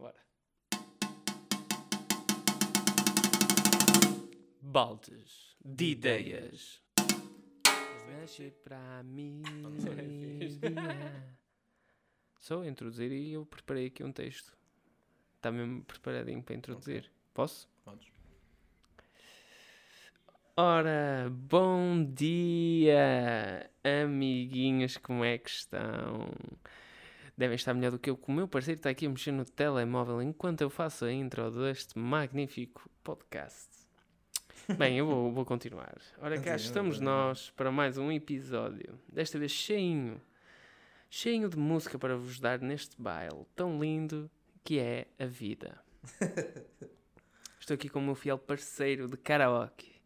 Bora. Baldes de ideias. Mexe para mim. Só introduzir e eu preparei aqui um texto. Está mesmo preparadinho para introduzir. Posso? Podes. Ora, bom dia, amiguinhos, como é que estão? Devem estar melhor do que eu, que o meu parceiro está aqui a mexer no telemóvel enquanto eu faço a intro deste magnífico podcast. Bem, eu vou, vou continuar. Ora, cá estamos nós para mais um episódio. Desta vez cheinho, cheinho de música para vos dar neste baile tão lindo que é a vida. Estou aqui com o meu fiel parceiro de karaoke,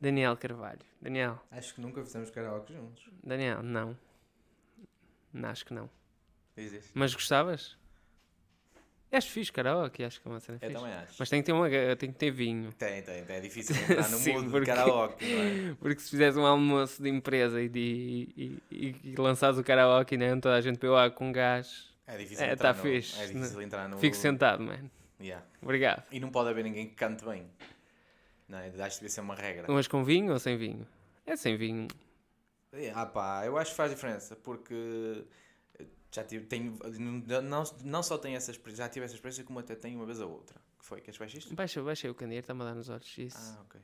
Daniel Carvalho. Daniel, Acho que nunca fizemos karaoke juntos. Daniel. Não, Acho que não. Diz isso. Mas gostavas? Acho fixe karaoke, acho que é uma cena Eu fixe. também acho. Mas tem que ter, uma, tem que ter vinho. Tem, tem, tem. É difícil entrar no Sim, mundo porque- de karaoke, não é? Porque se fizeres um almoço de empresa e, de, e, e, e lançares o karaoke nem toda a gente bebeu água com gás, É difícil É, entrar tá no... fixe. É difícil entrar no... fico sentado, mano. Yeah. Obrigado. E não pode haver ninguém que cante bem. Não, é? acho que devia ser uma regra. Mas com vinho ou sem vinho? É sem vinho. É, Ah pá, eu acho que faz diferença, porque já tive, tenho, não, não só tenho essa experiência, já tive essa experiência como até tenho uma vez a outra. Que foi? Queres baixar isto? Baixa, baixa o candeeiro, está-me a dar nos olhos. Isso. Ah, ok.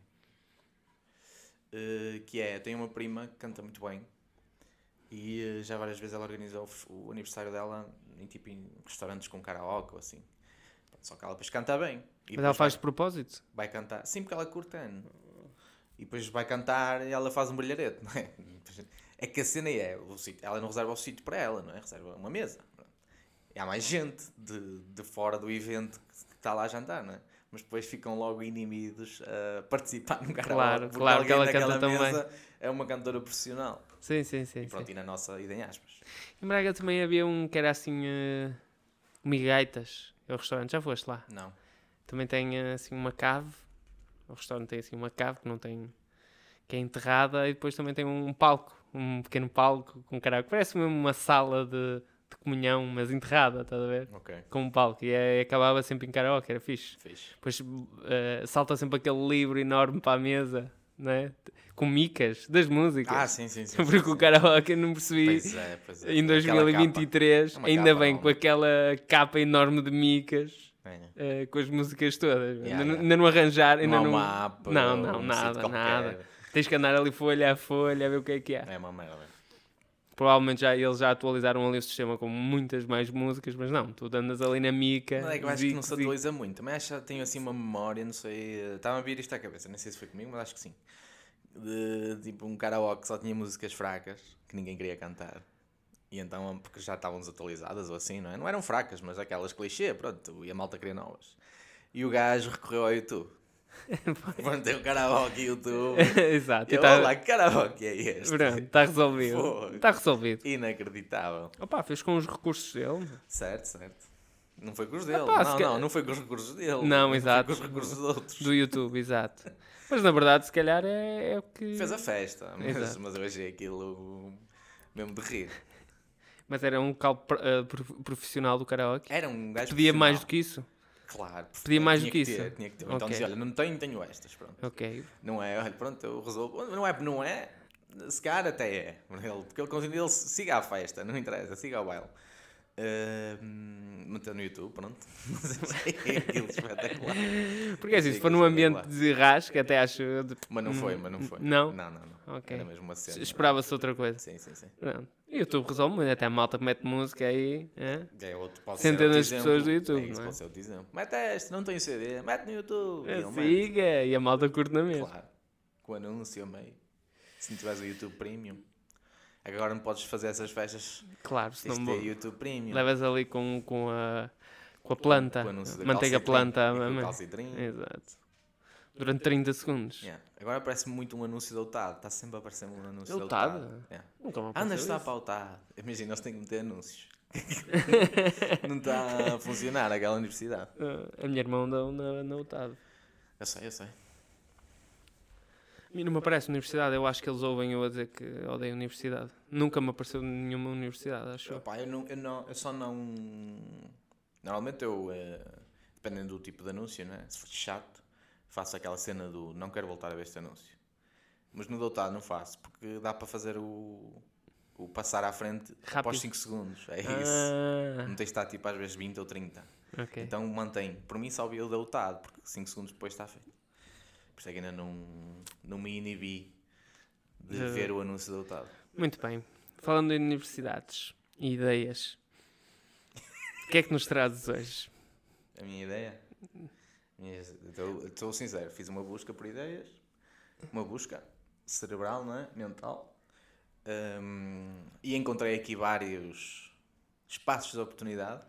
Eh, que é, tenho uma prima que canta muito bem e eh, já várias vezes ela organizou o o aniversário dela em tipo em restaurantes com karaoke ou assim. Só que ela depois canta bem. E Mas ela faz de vai, propósito? vai cantar. Sim, porque ela curta. né? E depois vai cantar e ela faz um brilharete, não é? É que a cena é, o sítio, ela não reserva o sítio para ela, não é? Reserva uma mesa. E há mais gente de, de fora do evento que está lá a jantar, não é? Mas depois ficam logo inibidos a participar no karaoke. Claro, claro que ela canta também. É uma cantora profissional. Sim, sim, sim. E sim. pronto, e na nossa ida em aspas. Em Braga também havia um que era assim. Uh, Migaitas. É o restaurante, já foste lá? Não. Também tem eh, assim uma cave. O restaurante tem assim uma cave que não tem. que é enterrada e depois também tem um palco. Um pequeno palco com karaoke. Parece mesmo uma sala de, de comunhão, mas enterrada, estás a ver? Ok. Com um palco. E é- acabava sempre em karaoke, era fixe. Fixe. Depois eh, salta sempre aquele livro enorme para a mesa, não é? Com micas das músicas. Ah, sim, sim, sim. Porque sim, o karaoke eu não percebi. Pois é, pois é. Em Aquela 2023, capa. Uma ainda capa bem não. com aquela capa enorme de micas. É. eh, com as músicas todas. Yeah, ainda, não- yeah. ainda não arranjar, ainda Não há não. mapa. não, não, nada, nada. Tens que andar ali folha a folha a ver o que é que é. É uma merda. Provavelmente já, eles já atualizaram ali o sistema com muitas mais músicas, mas não, tu andas ali na mica. Não é que eu acho que não se atualiza muito, mas acho que tenho assim uma memória, não sei. Estava a vir isto à cabeça, nem sei se foi comigo, mas acho que sim. De tipo um karaoke que só tinha músicas fracas que ninguém queria cantar. E então, porque já estavam desatualizadas ou assim, não é? Não eram fracas, mas aquelas clichê, pronto, e a malta queria novas. E o gajo recorreu ao YouTube. Tem o karaoke YouTube. Exato. E eu, tá- olá, que karaoke é este? Pronto, está resolvido. Está resolvido. Inacreditável. Opa, fez com os recursos dele. Certo, certo. Não foi com os dele. Se não, não, não foi com os recursos dele. Não, Foi exato. com os recursos de outros. Do YouTube, exato. Mas na verdade, se calhar é, é o que. Fez a festa, mas, mas eu achei aquilo mesmo de rir. Mas era um local prof- profissional do karaoke. Era um gajo Pedia mais do que isso. Claro. Pedia mais tinha do que ter, isso? Tinha que ter. Então Ok. dizia, olha, não tenho, tenho estas, pronto. Ok. Não é, olha, pronto, eu resolvo. Não é, não é, se calhar até é. Ele, porque ele continua, ele siga a festa, não interessa, siga o baile. Uh, meteu no YouTube, pronto. Achei aquilo espetacular. Porque assim, Achei se for num ambiente de rasca, até acho. Mas não foi, mas não foi. Não? Não, não, não. Ok. Era mesmo uma cena. Esperava-se outra coisa. Sim, sim, sim. Pronto. E o YouTube resolve muito, até a malta que mete música aí. é? É outro, pode Centenas de pessoas do. YouTube, É, isso não é? pode ser outro exemplo. Mete este, não tem CD, mete no YouTube. Mete. Siga! E a malta curte na mesma. Claro. Com o anúncio a meio. Se não tiveres o YouTube Premium. Agora não podes fazer essas festas. Claro, de mo- ter YouTube Premium. levas ali com, com, a, com a planta. Com o anúncio da Manteiga planta. com o calcitrim. Exato. Durante 30 segundos. Yeah. Agora parece muito um anúncio da UTAD. Está sempre a aparecer um anúncio Da da UTAD? Yeah. Nunca me Anda, aconteceu está para a UTAD. Imagina, eles têm que meter anúncios. não está a funcionar aquela universidade. Ah, a minha irmã andou na, na UTAD. Eu sei, eu sei. A mim não me aparece universidade, eu acho que eles ouvem eu a dizer que odeio universidade. Nunca me apareceu nenhuma universidade, acho eu. Epá, eu, não, eu, não, eu só não. Normalmente eu. eh, dependendo do tipo de anúncio, né? se for chato, faço aquela cena do não quero voltar a ver este anúncio. Mas no Dotado não faço, porque dá para fazer o, o passar à frente Rápido. após 5 segundos. É isso. Ah, Não tens de estar tipo às vezes 20 ou 30. ok. Então mantém. Por mim só vi o Dotado, porque 5 segundos depois está feito. Por isso é que ainda não, não me inibi de De- ver o anúncio do Dotado. Muito bem. Falando em universidades e ideias, o que é que nos trazes hoje? A minha ideia? Estou sincero, fiz uma busca por ideias, uma busca cerebral, não é? mental, Hum, e encontrei aqui vários espaços de oportunidade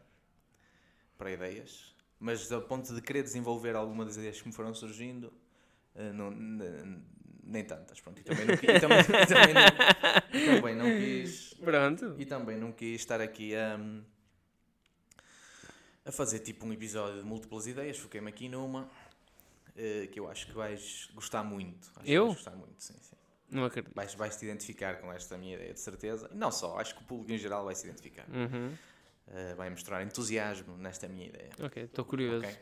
para ideias, mas ao ponto de querer desenvolver alguma das ideias que me foram surgindo, eh, não- nem tantas. Pronto, e também não, qui- e também, também não- também não quis Pronto. e também não quis estar aqui a, a fazer tipo um episódio de múltiplas ideias. Foquei-me aqui numa eh, que eu acho que vais gostar muito. Acho que Eu? vais gostar muito, sim, sim. Não acredito. Vais, vais te identificar com esta minha ideia, de certeza. Não só, acho que o público em geral vai se identificar. Uhum. Eh, vai mostrar entusiasmo nesta minha ideia. Ok, estou curioso. ok?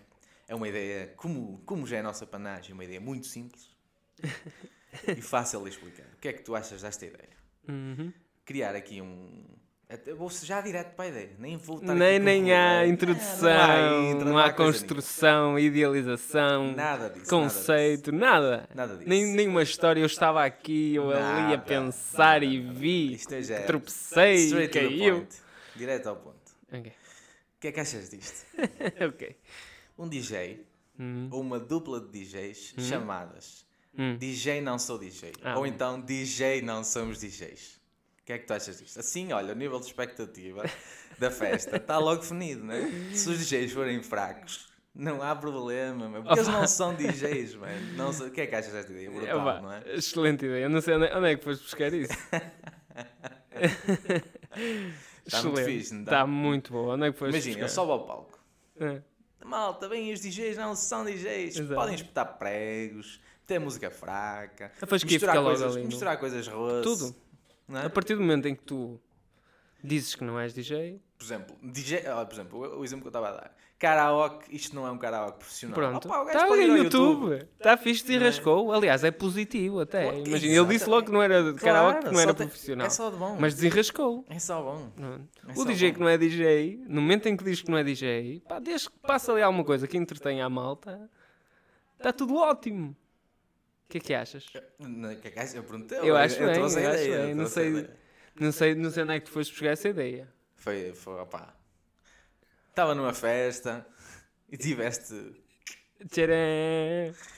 É uma ideia, como, como já é a nossa panagem, uma ideia muito simples e fácil de explicar. O que é que tu achas desta ideia? Uhum. criar aqui um. Até- Vou já direto para a ideia, nem vou estar Nem, nem há introdução, não há não há, não há construção, idealização, nenhuma. Nada disso. conceito, nada. Nada disso. Nem, nem uma história, eu estava aqui, eu ali a Nada, pensar nada, e nada. vi, é tropecei, Straight the caiu. Direto ao ponto. Ok, O que é que achas disto? ok. Um DJ Hum, ou uma dupla de DJs chamadas hum. DJ não sou DJ. Ah, ou então DJ não somos DJs. O que é que tu achas disto? Assim, olha, o nível de expectativa da festa está logo definido, não é? Se os DJs forem fracos, não há problema, mano, porque eles não são DJs, mano. Não são- O que é que achas desta ideia? Brutal, Opa, não é? Excelente ideia. Eu não sei onde, onde é que foste buscar isso. Está muito fixe, está? Está muito boa. Onde é que foste Imagina, eu buscar? sobe ao palco. É. Malta, bem, os DJs não são DJs. Exato. Podem espetar pregos, ter música fraca, que misturar coisas, misturar coisas roas. Tudo. É? A partir do momento em que tu dizes que não és DJ, Por exemplo, DJ, por exemplo, o, exemplo que eu estava a dar. Karaoke, isto não é um karaoke profissional. pronto. Opa, Está ali no YouTube. Está fixe e é? rascou. Aliás, é positivo até. Claro, Imagina, ele disse logo que não era Claro, karaoke, que não era profissional. É só de bom. Mas desenrascou. É só bom. É O só DJ bom. que não é DJ, no momento em que diz que não é DJ, pá, desde que passa ali alguma coisa que entretenha a malta, está tudo ótimo. O que é que achas? Não, que é que achas? Eu perguntei. Eu acho bem, trouxe a eu acho ideia, bem, não sei- ideia. Não sei, não sei onde é que tu foste buscar essa ideia. Foi, foi, opá. Estava numa festa e tiveste. Tcharam!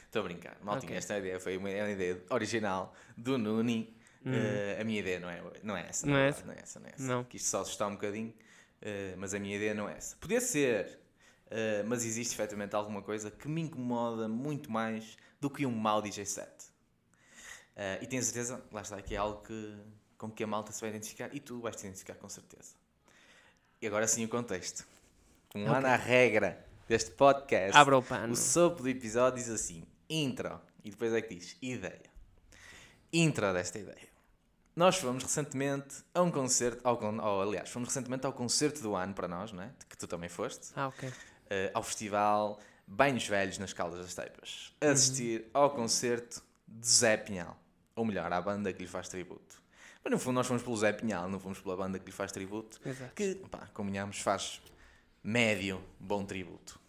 Estou a brincar. Maltinha, Ok. esta ideia foi uma, é uma ideia original do Nuni. Eh, a minha ideia não é, não é essa. Hum. Não na é verdade, essa? Não é essa, não é essa. Não. Que isto só assustar um bocadinho, eh, mas a minha ideia não é essa. Podia ser, eh, mas existe efetivamente alguma coisa que me incomoda muito mais do que um mau DJ set. Eh, e tenho certeza, lá está aqui é algo que, com que a malta se vai identificar e tu vais te identificar com certeza. E agora sim o contexto. Como lá na regra deste podcast, Abra o pano. o sopro do episódio diz assim: intro. E depois é que diz ideia. Intro desta ideia. Nós fomos recentemente a um concerto, ao, ou, aliás, fomos recentemente ao concerto do ano para nós, não é? Que tu também foste, Ah, ok. Eh, ao festival Banhos Velhos nas Caldas das Teipas. Uhum. Assistir ao concerto de Zé Pinhal. Ou melhor, à banda que lhe faz tributo. Mas no fundo nós fomos pelo Zé Pinhal, não fomos pela banda que lhe faz tributo Exato. que, pá, convenhamos, faz médio bom tributo.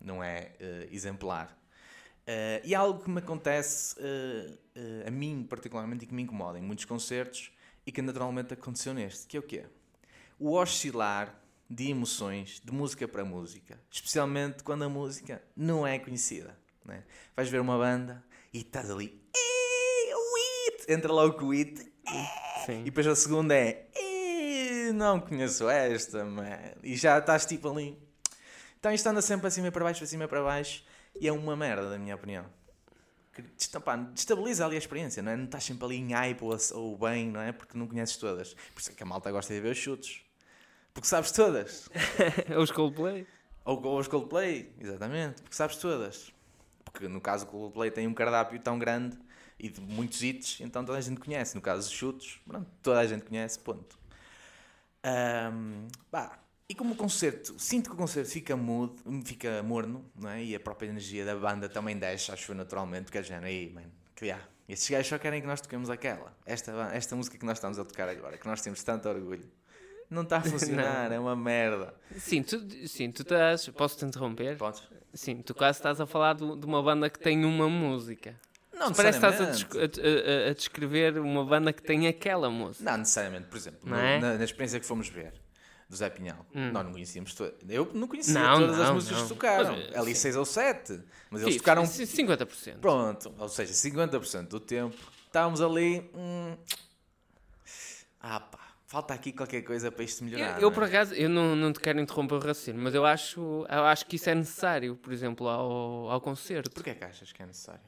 Não é eh, exemplar. Eh, e algo que me acontece eh, eh, a mim, particularmente, e que me incomoda em muitos concertos e que naturalmente aconteceu neste, que é o quê? O oscilar de emoções de música para música, especialmente quando a música não é conhecida. Né? Vais ver uma banda e estás ali, "Ei, o it!" entra logo o it, Sim. e depois a segunda é "Ih, não conheço esta, man. E já estás tipo ali. Então isto anda sempre para cima e para baixo, para cima e para baixo. E é uma merda, na minha opinião. Que destabiliza ali a experiência, não é? Não estás sempre ali em hype ou, ou bem, não é? Porque não conheces todas. Por isso é que a malta gosta de ver os chutes. Porque sabes todas. Os Coldplay. Ou, ou os Coldplay, exatamente, porque sabes todas. Porque no caso o Coldplay tem um cardápio tão grande e de muitos hits, então toda a gente conhece. No caso dos chutes, pronto, toda a gente conhece, ponto. Ahm, pá, E como o concerto, sinto que o concerto fica mudo, fica morno, não é? E a própria energia da banda também desce, acho eu, naturalmente, porque a gente, aí, mano, que há. Estes gajos só querem que nós toquemos aquela. Esta, esta música que nós estamos a tocar agora, que nós temos tanto orgulho. Não está a funcionar, é uma merda. Sim, tu, sim, tu estás. Posso-te interromper? Podes? Sim, tu quase estás a falar de, de uma banda que tem uma música. Não Parece que estás a, necessariamente. des- a- a- a descrever uma banda que tem aquela música. Não necessariamente, por exemplo, no- é? na, na experiência que fomos ver do Zé Pinhal, nós não conhecíamos todas. Eu não conhecia Hum. Não, todas as não, músicas não. que tocaram. Mas, Ali sim. seis ou sete. Mas eles Sim, tocaram. c- 50%. Pronto, ou seja, 50% do tempo estávamos ali. hum, ah pá, falta aqui qualquer coisa para isto melhorar. Eu, eu, não por é? acaso, eu não, não te quero interromper o raciocínio, mas eu acho, eu acho que isso é necessário, por exemplo, ao, ao concerto. Porquê que achas que é necessário?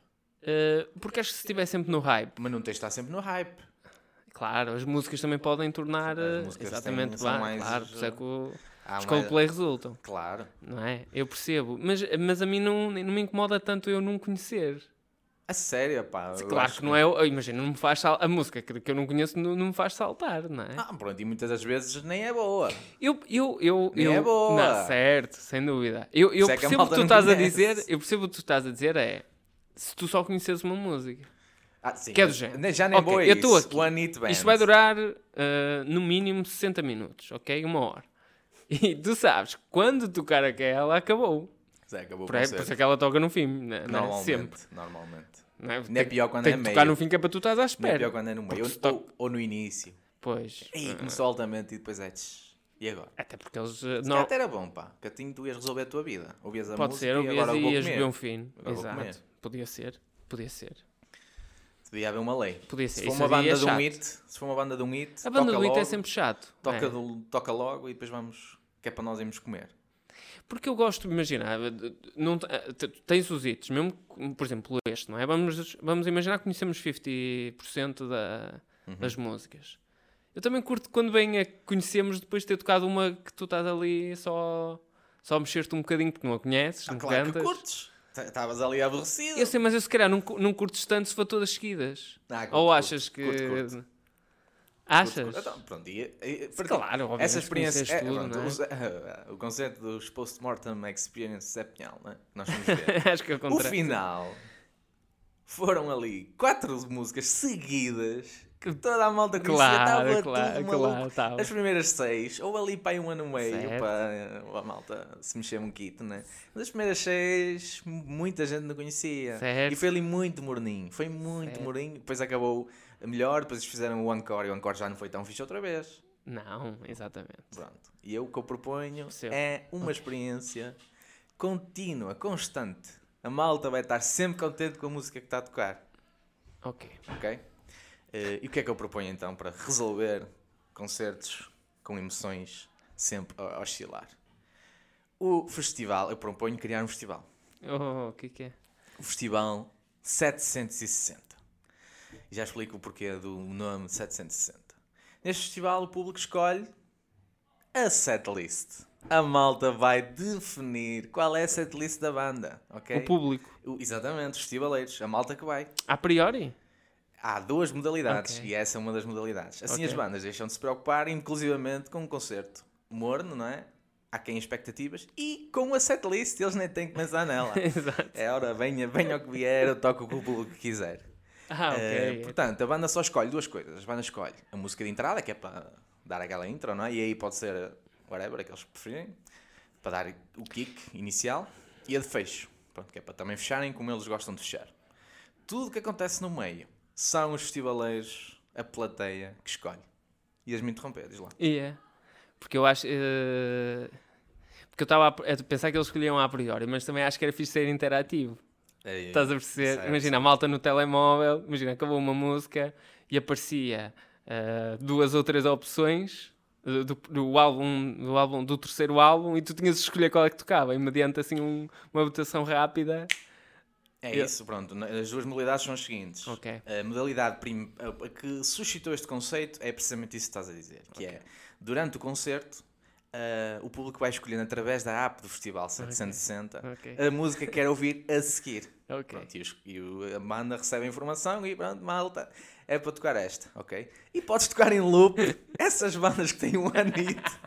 Eh, porque acho que se estiver sempre no hype, Mas não tens de estar sempre no hype. claro, as músicas também podem tornar eh, exatamente têm- mais, claro, por isso é que o- os mais- Coldplay resultam, Claro. não é? Eu percebo, mas, mas a mim não, não me incomoda tanto eu não conhecer. A sério, pá. eu Claro que não é, eu- imagina, não me faz sal- a música que, eu não conheço não, não me faz saltar, não é? Ah, pronto, e muitas das vezes nem é boa. Eu, eu, eu, Nem eu é boa. Não, certo, sem dúvida. Eu, eu Isso é que percebo o que tu estás a dizer, eu percebo o que tu estás a dizer é se tu só conheces uma música. Ah, sim, Que é do género. Já nem Ok, boa eu estou isso. aqui. One Band. Isto vai durar eh, no mínimo 60 minutos, ok? Uma hora. E tu sabes, quando tocar aquela, acabou. Zé, acabou o Por, é- por isso é que ela toca no fim, né? é? Normalmente. sempre. Normalmente. Não é, Não é pior quando tem é que meio. tocar no fim que é para tu estás à Não é espera. pior quando é no meio. Ou, ou- ou no início. Pois. Ei, começou altamente e depois é. tch, E agora? Até porque eles. eh, Se não, até era bom, pá. Assim tu ias resolver a tua vida. Ouvias a pode música ser, e ouvias agora e vou ias comer. beber um fino. Agora. Exato. Podia ser. Podia ser. Devia haver uma lei. Podia ser. Se for uma aí é banda de um hit, se for uma banda de um hit, A banda do It é sempre chato. toca, é. do- toca logo e depois vamos. Que é para nós irmos comer. Porque eu gosto, imagina, não, te- te- tens os hits, mesmo, por exemplo, este, não é? Vamos, vamos imaginar que conhecemos 50% da, Uhum. das músicas. Eu também curto quando bem a conhecemos depois de ter tocado uma que tu estás ali só, só mexer-te um bocadinho porque não a conheces, Ah, não claro cantas. que curtes. Estavas ali aborrecido. Eu sei, mas eu se calhar não, não curtes tanto se for todas seguidas. Ah, curto, Ou curto, achas que. curto, curto. Achas? Então, pronto, e, e, Claro, obviamente, essa experiência. É, tudo, pronto, não é? o, o conceito dos Post-Mortem Experience Zé Pinhal, não é? Nós fomos ver. Acho que é o o contrário. final foram ali quatro músicas seguidas que toda a malta conhecia, Claro, estava claro, tudo maluco. claro, estava. As primeiras seis, ou ali para aí um ano e meio, para a malta se mexer um kit, né? Mas as primeiras seis, muita gente não conhecia. Certo. E foi ali muito morninho, foi muito Certo. morninho. Depois acabou melhor, depois eles fizeram o encore e o encore já não foi tão fixe outra vez. Não, exatamente. Pronto. E eu o que eu proponho Percebo. é uma experiência contínua, constante. A malta vai estar sempre contente com a música que está a tocar. Ok. Ok? Eh, e o que é que eu proponho então para resolver concertos com emoções sempre a oscilar? O festival, eu proponho criar um festival. Oh, o que é que é? O Festival 760. Já explico o porquê do nome 760. Neste festival, o público escolhe a setlist. A malta vai definir qual é a setlist da banda, ok? O público. O- Exatamente, os festivaleiros, a malta que vai. A priori? Há duas modalidades Ok. e essa é uma das modalidades. Assim Ok. as bandas deixam de se preocupar, inclusivamente com um concerto morno, não é? Há quem expectativas e com a setlist eles nem têm que pensar nela. Exato. É hora, venha, venha o que vier, eu toco o que o público quiser. Ah, ok. Eh, portanto, a banda só escolhe duas coisas. A banda escolhe a música de entrada, que é para dar aquela intro, não é? E aí pode ser whatever, que eles preferirem, para dar o kick inicial. E a de fecho, pronto, que é para também fecharem como eles gostam de fechar. Tudo o que acontece no meio são os festivaleiros, a plateia que escolhe. Ias-me interromper, diz lá. E é. Porque eu acho. eh, Porque eu estava a a pensar que eles escolhiam a priori, mas também acho que era fixe ser interativo. É, Estás a perceber? certo, imagina, a malta no telemóvel, imagina, acabou uma música e aparecia eh, duas ou três opções eh, do, do álbum, do álbum do terceiro álbum e tu tinhas de escolher qual é que tocava, e mediante assim um- uma votação rápida. É Eu- isso, pronto. As duas modalidades são as seguintes. Ok. A modalidade prim- que suscitou este conceito é precisamente isso que estás a dizer, que é, durante o concerto, ah, o público vai escolhendo através da app do Festival 760 Ok. a música que quer ouvir a seguir. Ok. Pronto, e, os- e o- a banda recebe a informação e pronto, malta, é para tocar esta, ok? E podes tocar em loop. Essas bandas que têm um anito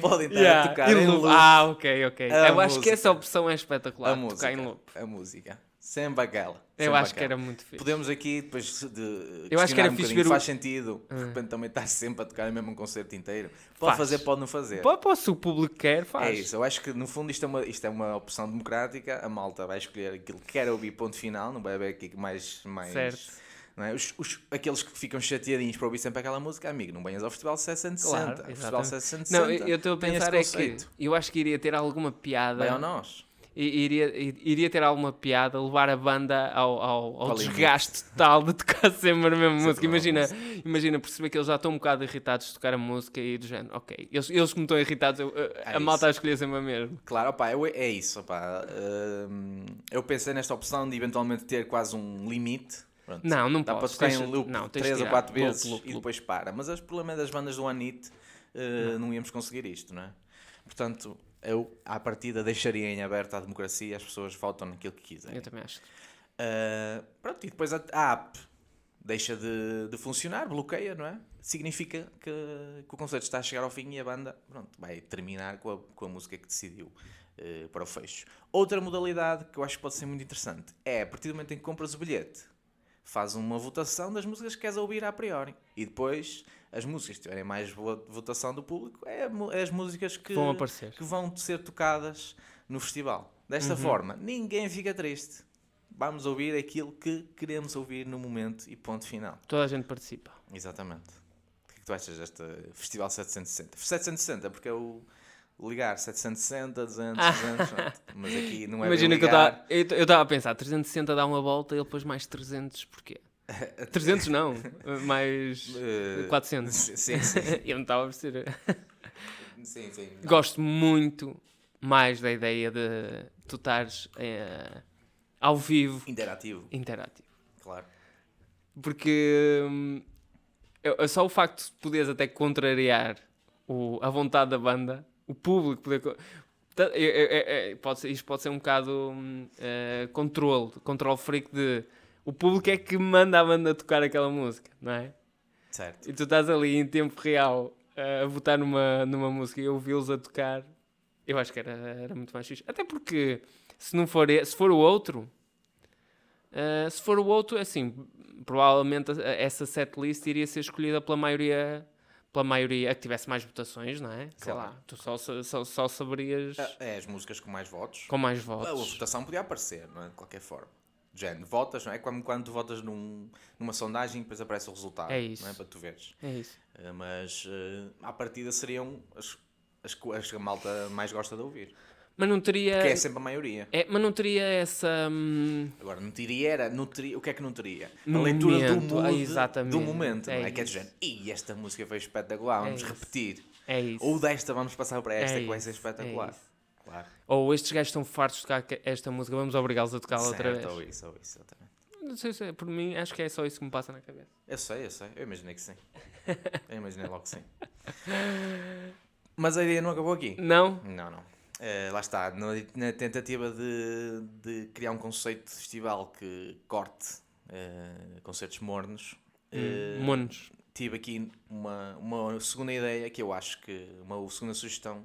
podem estar Yeah, a tocar em loop. Ah, ok, ok. A Eu acho que essa música. opção é espetacular. a tocar música. em loop. A música. Sempre aquela. Eu acho que era muito fixe. Podemos aqui depois de Eu acho que era um fixe ver o- faz sentido de Ah. repente também estar sempre a tocar mesmo um concerto inteiro. Pode Faz. fazer, pode não fazer. Pô, pô, se o público quer, faz. É isso, eu acho que no fundo isto é, uma, isto é uma opção democrática, a malta vai escolher aquilo que quer ouvir, ponto final, não vai haver aqui mais. mais Certo. não é? os, os- aqueles que ficam chateadinhos para ouvir sempre aquela música, amigo, não venhas ao Festival 760. Claro, o Festival exatamente. 760 Não, eu estou a pensar é que eu acho que iria ter alguma piada. Vai ao nós. Iria, iria ter alguma piada levar a banda ao, ao, ao limite. desgaste total de tocar sempre a mesma música. Imagina, imagina perceber que eles já estão um bocado irritados de tocar a música e do género, ok, eles, eles como estão irritados, eu- a, É a malta a escolher sempre a mesma. Claro, opá, eu- é isso. Opá, hum, eu pensei nesta opção de eventualmente ter quase um limite. Pronto. Não, não Dá para podes. tocar tens- em loop não, tens 3 de ou tirar. 4 Loop, vezes loop, e loop. depois para. Mas o problema é das bandas do Anit uh, não íamos conseguir isto, não é? Portanto, eu à partida deixaria em aberto a democracia, as pessoas votam naquilo que quiserem. Eu também acho. Uh, pronto, e depois a, a app deixa de, de funcionar, bloqueia, não é? Significa que, que o concerto está a chegar ao fim e a banda pronto, vai terminar com a, com a música que decidiu uh, para o fecho. Outra modalidade que eu acho que pode ser muito interessante é a partir do momento em que compras o bilhete, faz uma votação das músicas que queres ouvir a priori e depois as músicas que tiverem mais vo- votação do público é, é as músicas que, Vão aparecer. que vão ser tocadas no festival. Desta Uhum. forma, ninguém fica triste. Vamos ouvir aquilo que queremos ouvir no momento e ponto final. Toda a gente participa. Exatamente. O que é que tu achas deste Festival 760? 760 porque é o ligar 760, 200, 200, pronto. mas aqui não é Imagina que eu estava a pensar, 360 dá uma volta e ele depois mais 300, porquê? 300 não, mais Eh, 400. Sim, sim. eu não estava a perceber. sim, sim. Gosto muito mais da ideia de tu estares eh, ao vivo, Interativo, interativo. claro. Porque hum, só o facto de poderes até contrariar o- a vontade da banda, o público poder. co- Ta- é- é- é- pode ser, isto pode ser um bocado eh, controle, controle freak de. O público é que manda a banda tocar aquela música, não é? Certo. E tu estás ali em tempo real eh, a votar numa, numa música e ouvi-los a tocar, eu acho que era, era muito mais fixe. Até porque se não for, se for o outro, eh, se for o outro, assim, provavelmente essa setlist iria ser escolhida pela maioria, pela maioria a que tivesse mais votações, não é? Sei Claro. lá, tu só, só, só saberias É as músicas com mais votos. com mais A votos. votação podia aparecer, não é? De qualquer forma. Género, votas, não é? Como quando tu votas num, numa sondagem e depois aparece o resultado. É isso. Não é? Para tu veres. É isso. Eh, Mas eh, à partida seriam as, as, as que a malta mais gosta de ouvir. Mas não teria. Que é sempre a maioria. é, mas não teria essa. hum, Agora, não teria era, não teria, o que é que não teria? No a leitura do momento, mood, ah, exatamente. do momento, É não é? Que é isso. género, e esta música foi espetacular, vamos isso. repetir. É isso. Ou desta vamos passar para esta É que vai ser espetacular. é. Claro. Ou estes gajos estão fartos de tocar esta música, vamos obrigá-los a tocá-la outra vez. ou isso, ou isso, exatamente. Não sei se é, por mim, acho que é só isso que me passa na cabeça. Eu sei, eu sei. Eu imaginei que sim. Eu imaginei logo que sim. Mas a ideia não acabou aqui. Não? Não, não. Eh, lá está, na, na tentativa de, de criar um conceito de festival que corte eh, concertos mornos, eh, Hum, Monos. tive aqui uma, uma segunda ideia que eu acho que, uma segunda sugestão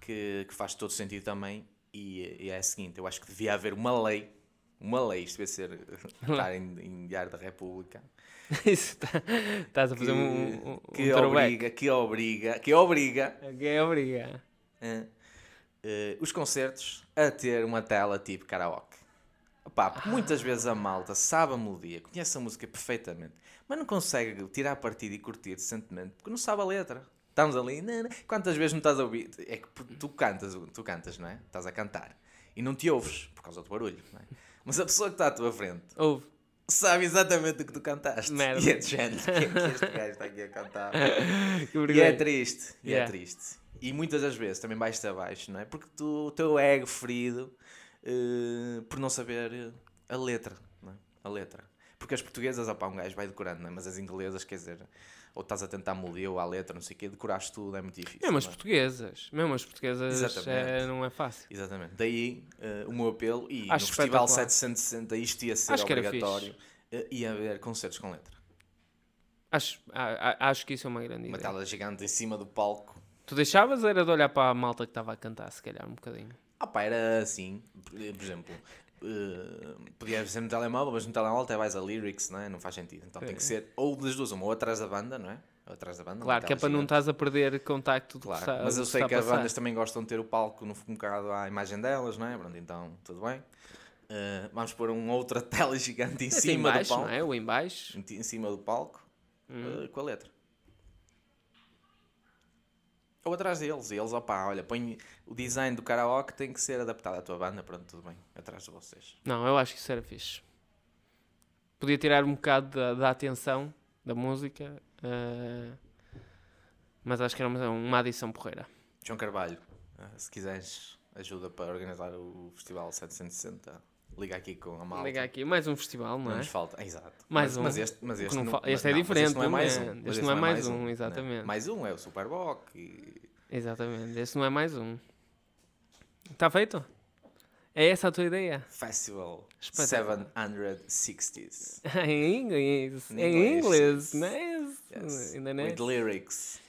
que, que faz todo sentido também e, e é a seguinte, eu acho que devia haver uma lei, uma lei, isto devia ser estar em, em Diário da República, Isso tá- Estás a fazer que, um, um, um que throwback. obriga, que obriga, que obriga Que obriga. eh, eh, os concertos a ter uma tela tipo karaoke. Opá, porque muitas vezes a malta sabe a melodia, conhece a música perfeitamente, mas não consegue tirar partido e curtir decentemente porque não sabe a letra. Estamos ali, quantas vezes não estás a ouvir? É que tu cantas, tu cantas, não é? Estás a cantar e não te ouves por causa do barulho, é? Mas a pessoa que está à tua frente Ouve. sabe exatamente o que tu cantaste. Merda. E é de género, "Quem é que este gajo está aqui a cantar? E é triste, e Yeah. é triste. E muitas das vezes também baixo abaixo, não é? Porque tu, o teu ego ferido eh, por não saber eh, a letra, não é? A letra. Porque as portuguesas, opá, um gajo vai decorando, não é? Mas as inglesas, quer dizer, ou estás a tentar melodia ou a letra, não sei o quê, decoraste tudo, é muito difícil. Mesmo as é? portuguesas. Mesmo as portuguesas é, não é fácil. Exatamente. Daí eh, o meu apelo, e Acho no Festival espetacular. 760 isto ia ser Acho obrigatório, eh, ia haver concertos com letra. Acho, a- a- acho que isso é uma grande Uma ideia. tela gigante em cima do palco. Tu deixavas era de olhar para a malta que estava a cantar, se calhar, um bocadinho. Ah pá, era assim, por exemplo, eh, podia ser no telemóvel, mas no telemóvel até vais a lyrics, não é? Não faz sentido. Então tem que ser ou das duas, uma ou atrás da banda, não é? Ou atrás da banda. Claro, que é para não estás a perder contacto Claro, está, mas eu sei que as bandas também gostam de ter o palco no, um bocado à imagem delas, não é? Pronto, então tudo bem. Eh, vamos pôr uma outra tela gigante em Esse cima em baixo, do palco. não é? O em baixo. Em, em cima do palco, Hum. eh, com a letra. Ou atrás deles, e eles, opá, olha, põe o design do karaoke tem que ser adaptado à tua banda, pronto, tudo bem, atrás de vocês. Não, eu acho que isso era fixe. Podia tirar um bocado da, da atenção da música, eh, mas acho que era uma, uma adição porreira. João Carvalho, eh, se quiseres ajuda para organizar o Festival 760, liga aqui com a malta. Liga aqui, mais um festival, não Não é? nos falta, exato. Mais mas, um. mas este, mas este, não não, este é não, diferente, este não é mais é. um. mas Este não é mais um, né? exatamente. Mais um é o Superboc e Exatamente, esse não é mais um. Está feito? É essa a tua ideia? Festival Espetáculo. 760s. em inglês. Em inglês, nice. Yes. Ainda With não lyrics.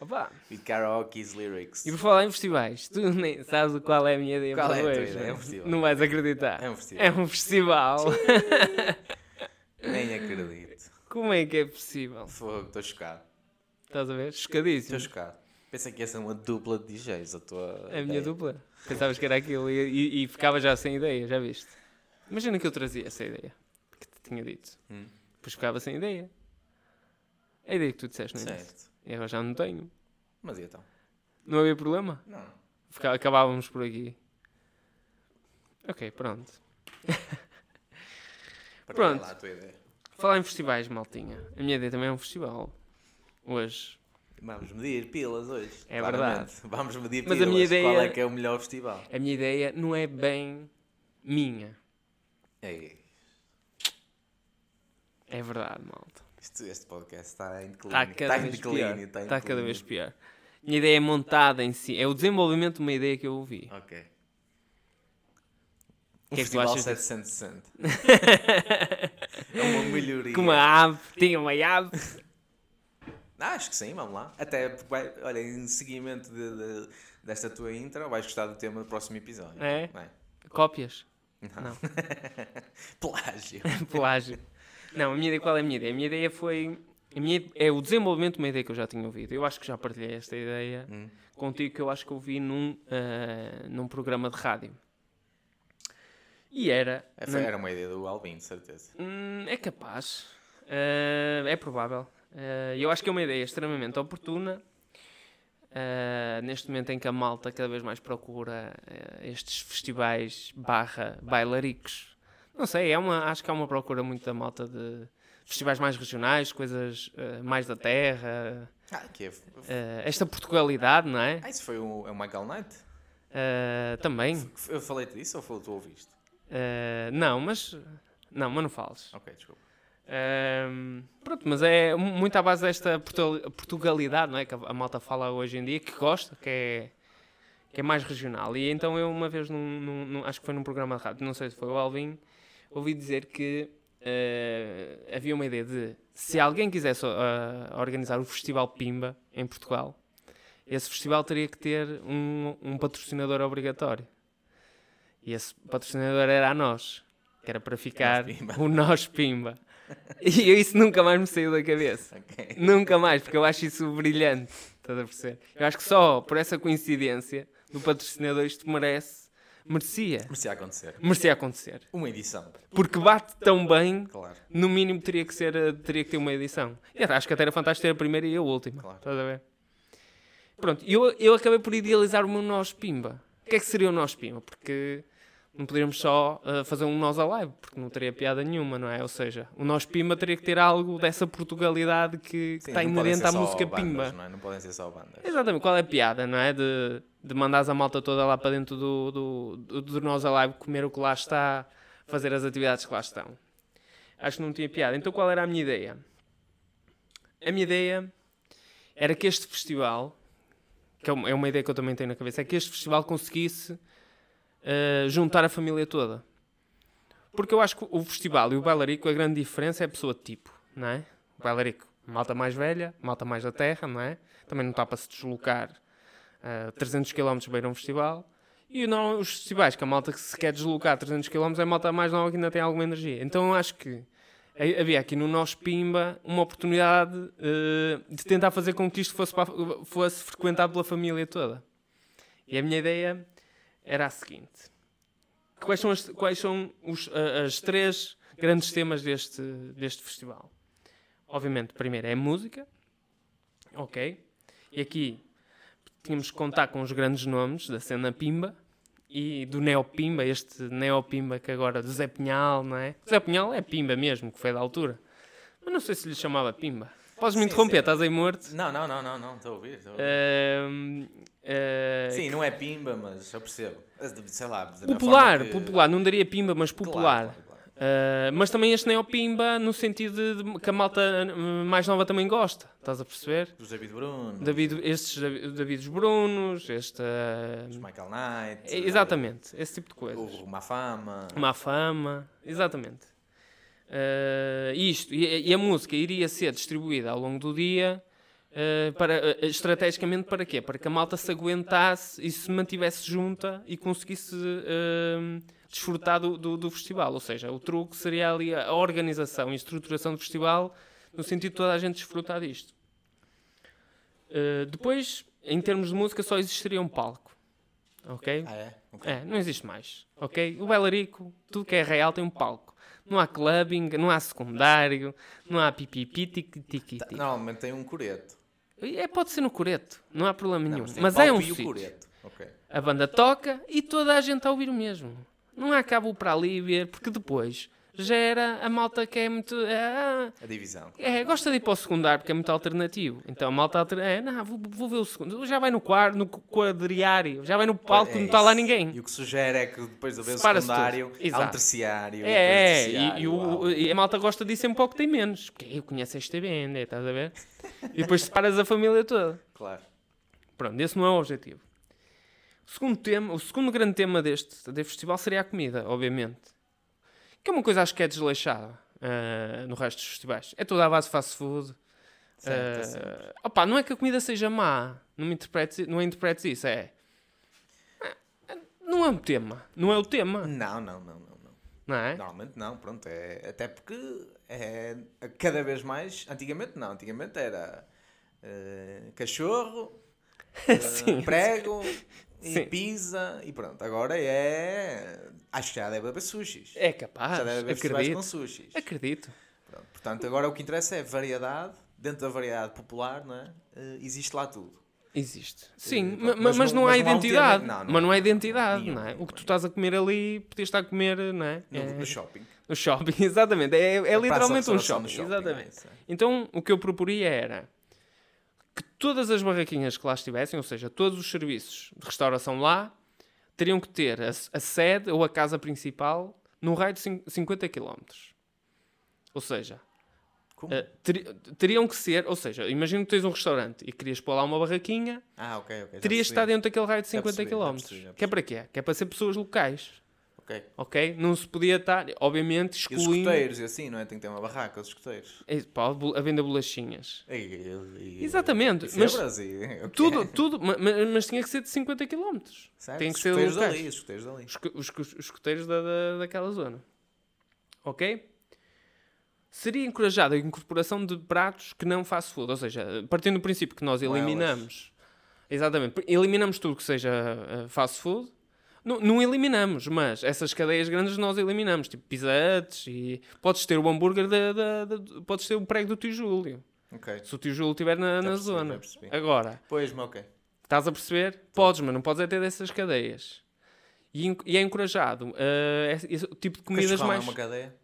Opa. With karaoke's lyrics. E por falar em festivais, tu nem sabes qual é a minha ideia Qual para é a tua hoje. ideia? É um festival. Não vais acreditar. É um festival. É um festival. Nem acredito. Como é que é possível? Fogo, estou chocado. Estás a ver? Estou Chocadíssimo. chocado. Pensei que ia ser uma dupla de DJs a tua. É A minha dupla. Pensavas que era aquilo e, e- e ficava já sem ideia, já viste? Imagina que eu trazia essa ideia que te tinha dito. Hum. Depois ficava sem ideia. A ideia que tu disseste, não é? Certo. E agora já não tenho. Mas e então? Não havia problema? Não. Fica- Acabávamos por aqui. Ok, pronto. Partilha Pronto. lá a tua ideia. Falar em festivais, maltinha. A minha ideia também é um festival. Hoje. Vamos medir pilas hoje. É claramente. Vamos medir Mas pilas. a minha ideia- Qual é que é o melhor festival? A minha ideia não é bem minha. Ei, É verdade, malta. Isto- este podcast está em declínio. Está cada em vez declínio, pior. Está, Está cada vez pior. Minha ideia é montada em si. É o desenvolvimento de uma ideia que eu ouvi. Ok. que Um é que tu festival achas disso? 760. é uma melhoria. Com uma ave. Tinha uma ave. Ah, acho que sim, vamos lá. Até, olha, em seguimento de- de- desta tua intro, vais gostar do tema do próximo episódio. É? É? Cópias. Não. Não. Plágio. Pelágio. Não, a minha ideia, qual é a minha ideia? A minha ideia foi. A minha, é o desenvolvimento de uma ideia que eu já tinha ouvido. Eu acho que já partilhei esta ideia Hum. contigo, que eu acho que ouvi num, ah, num programa de rádio. E era. Na- foi- Era uma ideia do Alvin, de certeza. Hum, é capaz. Ah, é provável. Ah, eu acho que é uma ideia extremamente oportuna. ah, neste momento em que a malta cada vez mais procura ah, estes festivais barra bailaricos. Não sei, é uma, acho que há uma procura muito da malta de festivais mais regionais, coisas ah, mais da terra. Ah, que é. ah, esta Portugalidade, não é? Ah, isso foi o, é o Michael Knight? Ah, também. Eu falei-te disso ou tu ouviste? Não, mas. Não, mas não fales. Ok, desculpa. Ahm, pronto, mas é muito à base desta portu- Portugalidade, não é? Que a a malta fala hoje em dia, que gosta, que é, que é mais regional. E então eu uma vez, num, num- num- acho que foi num programa de rádio, não sei se foi o Alvin, ouvi dizer que eh, havia uma ideia de, se alguém quisesse ah, organizar o Festival Pimba em Portugal, esse festival teria que ter um, um patrocinador obrigatório. E esse patrocinador era a nós, que era para ficar o Nós Pimba. E isso nunca mais me saiu da cabeça. Ok. Nunca mais, porque eu acho isso brilhante. Estás a perceber? Eu acho que só por essa coincidência do patrocinador isto merece, merecia, Merecia acontecer. merecia acontecer. Uma edição. Porque bate tão bem, Claro. no mínimo teria que, ser, eh, teria que ter uma edição. E acho que até era fantástico ter a primeira e a última. Claro. Estás a ver? Pronto, eu, eu acabei por idealizar o meu nós pimba. O que é que seria o nós pimba? Porque não poderíamos só eh, fazer um nós alive, porque não teria piada nenhuma, não é? Ou seja, o nós pimba teria que ter algo dessa Portugalidade que, que Sim, está inerente à música bandas, pimba. Não, é? não podem ser só bandas. Exatamente, qual é a piada, não é? De, de mandares a malta toda lá para dentro do, do, do, do Nós Alive comer o que lá está, fazer as atividades que lá estão. Acho que não tinha piada. Então qual era a minha ideia? A minha ideia era que este festival, que é uma, é uma ideia que eu também tenho na cabeça, é que este festival conseguisse eh, juntar a família toda. Porque eu acho que o festival e o bailarico, a grande diferença é a pessoa de tipo, não é? O bailarico Malta mais velha, malta mais da terra, não é? Também não está para se deslocar uh, 300 km para um festival. E não, os festivais que a malta que se quer deslocar 300 km é a malta mais nova que ainda tem alguma energia. Então eu acho que havia aqui no nosso Pimba uma oportunidade uh, de tentar fazer com que isto fosse, para, fosse frequentado pela família toda. E a minha ideia era a seguinte: quais são as, quais são os, as três grandes temas deste, deste festival? Obviamente, primeiro é a música, ok? E aqui tínhamos que contar com os grandes nomes da cena Pimba e do Neopimba, este Neopimba que agora do Zé Pinhal, não é? Zé Pinhal é Pimba mesmo, que foi da altura. Mas não sei se lhe chamava Pimba. Podes-me interromper, sim. estás aí morto? Não, não, não, não, não, estou a ouvir. Estou a ouvir. Uh, uh, sim, não é Pimba, mas eu percebo. Sei lá. Popular, que... popular, não daria Pimba, mas popular. Claro, claro. Uh, mas também este Neopimba no sentido de, que a malta mais nova também gosta, estás a perceber? Dos David Bruno. David, estes Davidos Brunos, este. Uh, Os Michael Knight. Exatamente, esse tipo de coisas. O Mafama. Mafama, exatamente. Isto, e, e, a música iria ser distribuída ao longo do dia uh, para, uh, estrategicamente para quê? Para que a malta se aguentasse e se mantivesse junta e conseguisse desfrutar do, do, do, festival. Ou seja, o truque seria ali a organização e estruturação do festival no sentido de toda a gente desfrutar disto. depois, em termos de música, só existiria um palco. Ok? Ah, é? okay. É, não existe mais. Ok? O Belarico, tudo que é real tem um palco não há clubbing, não há secundário, não há pipipi, tiqui, tiqui, tiqui. Normalmente tem um coreto. É, pode ser no coreto, não há problema nenhum. Não, mas, mas é um sítio. Okay. A banda toca e toda a gente a ouvir o mesmo. Não há cabo para ali ver, porque depois gera a malta que é muito. É, a divisão. É, gosta de ir para o secundário porque é muito alternativo. Então a malta alter, é, não, vou, vou, ver o segundo. Já vai no quarto, no quadriário, já vai no palco, é, não está lá ninguém. E o que sugere é que depois de ver o secundário, há um terciário. É, é terciário, e, o, e, a malta gosta disso um pouco tem menos. Porque eu conheço esta banda, estás a ver? e depois separas a família toda. Claro. Pronto, esse não é o objetivo. O segundo, tema, o segundo grande tema deste, deste festival seria a comida, obviamente. Que é uma coisa acho que é desleixada uh, no resto dos festivais. É toda a base fast food. Certo, uh, opa, não é que a comida seja má, não me interpretes, não interpretes isso, é. Não é um tema, não é o tema. Não, não, não, não. Não, não é? Normalmente não, pronto. É, até porque é cada vez mais. Antigamente não, antigamente era uh, cachorro, uh, prego, e pizza e pronto. Agora é Acho que já deve haver sushis. É capaz. Já deve haver acredito. com sushis. Acredito. Pronto, portanto, agora o que interessa é variedade. Dentro da variedade popular, não é? Uh, existe lá tudo. Existe. Sim, uh, mas, mas, não, não há identidade. Não, não, mas não há identidade, não é? O que tu estás a comer ali, podias estar a comer, não é? No, é... no shopping. No shopping, exatamente. É, é literalmente um shopping. shopping. Exatamente. É então, o que eu proporia era que todas as barraquinhas que lá estivessem, ou seja, todos os serviços de restauração lá, teriam que ter a, a sede ou a casa principal num raio de 50 km. Ou seja, uh, ter, teriam que ser, ou seja, imagina que tens um restaurante e querias pôr lá uma barraquinha, ah, okay, okay, terias de estar dentro daquele raio de 50 km. Que é para quê? Que é para ser pessoas locais. Ok. Ok? Não se podia estar, obviamente, excluindo... E os escoteiros e assim, não é? Tem que ter uma barraca, os escoteiros. É, pode, a venda bolachinhas. E, e, Exatamente. Mas é Brasil. Okay. Tudo, tudo, mas, mas, tinha que ser de 50 km. Certo. Tem que os ser locais. Dali, os escoteiros dali. Os, os, os escoteiros da, da, daquela zona. Ok? Seria encorajada a incorporação de pratos que não fast food. Ou seja, partindo do princípio que nós eliminamos... Exatamente. Eliminamos tudo que seja uh, fast food não, não, eliminamos, mas essas cadeias grandes nós eliminamos, tipo Pizza Huts e podes ter o hambúrguer da, da, da, podes ter o prego do tio Júlio. Okay. Se o tio Júlio estiver na, na zona. Agora, pois, mas ok. Estás a perceber? Tô. Podes, mas não podes é ter dessas cadeias. E, e é encorajado uh, esse, esse, tipo de comidas Cachorrão mais. é uma cadeia?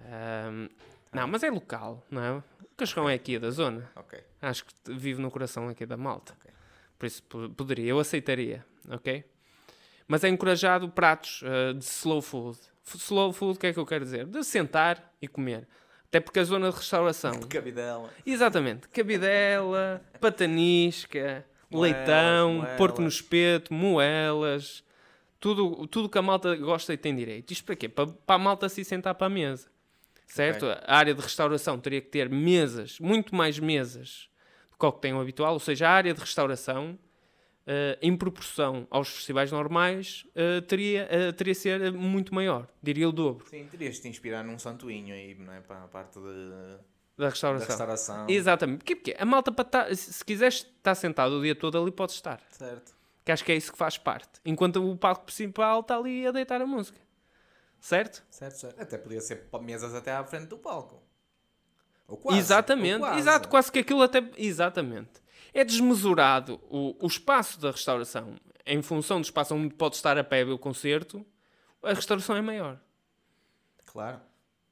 Uh, não, mas é local, não é? O okay. é aqui da zona. Okay. Acho que vive no coração aqui da malta. Okay. Por isso poderia, eu aceitaria, ok? Mas é encorajado pratos uh, de slow food. Slow food, o que é que eu quero dizer? De sentar e comer. Até porque a zona de restauração. Cabidela. Exatamente. Cabidela, patanisca, moelas, leitão, moelas. porco no espeto, moelas. Tudo, tudo que a malta gosta e tem direito. Isto para quê? Para, para a malta se sentar para a mesa. certo? A área de restauração teria que ter mesas, muito mais mesas do que o que tem o habitual, ou seja, a área de restauração, eh, em proporção aos festivais normais, eh, teria, eh, teria ser muito maior, diria o dobro Sim, terias de te inspirar num santuinho aí, não é? Para a parte de, da da restauração. restauração. Exatamente. Porquê? Porque a malta, para se se quiseres estar sentado o dia todo ali, podes estar. Certo. Que acho que é isso que faz parte. Enquanto o palco principal está ali a deitar a música. Certo? Certo, certo. Até podia ser mesas até à frente do palco. Ou quase. exatamente. ou quase. Exato, quase que aquilo até. Exatamente. É desmesurado o, o espaço da restauração em função do espaço onde pode estar a pé o concerto. A restauração é maior. Claro,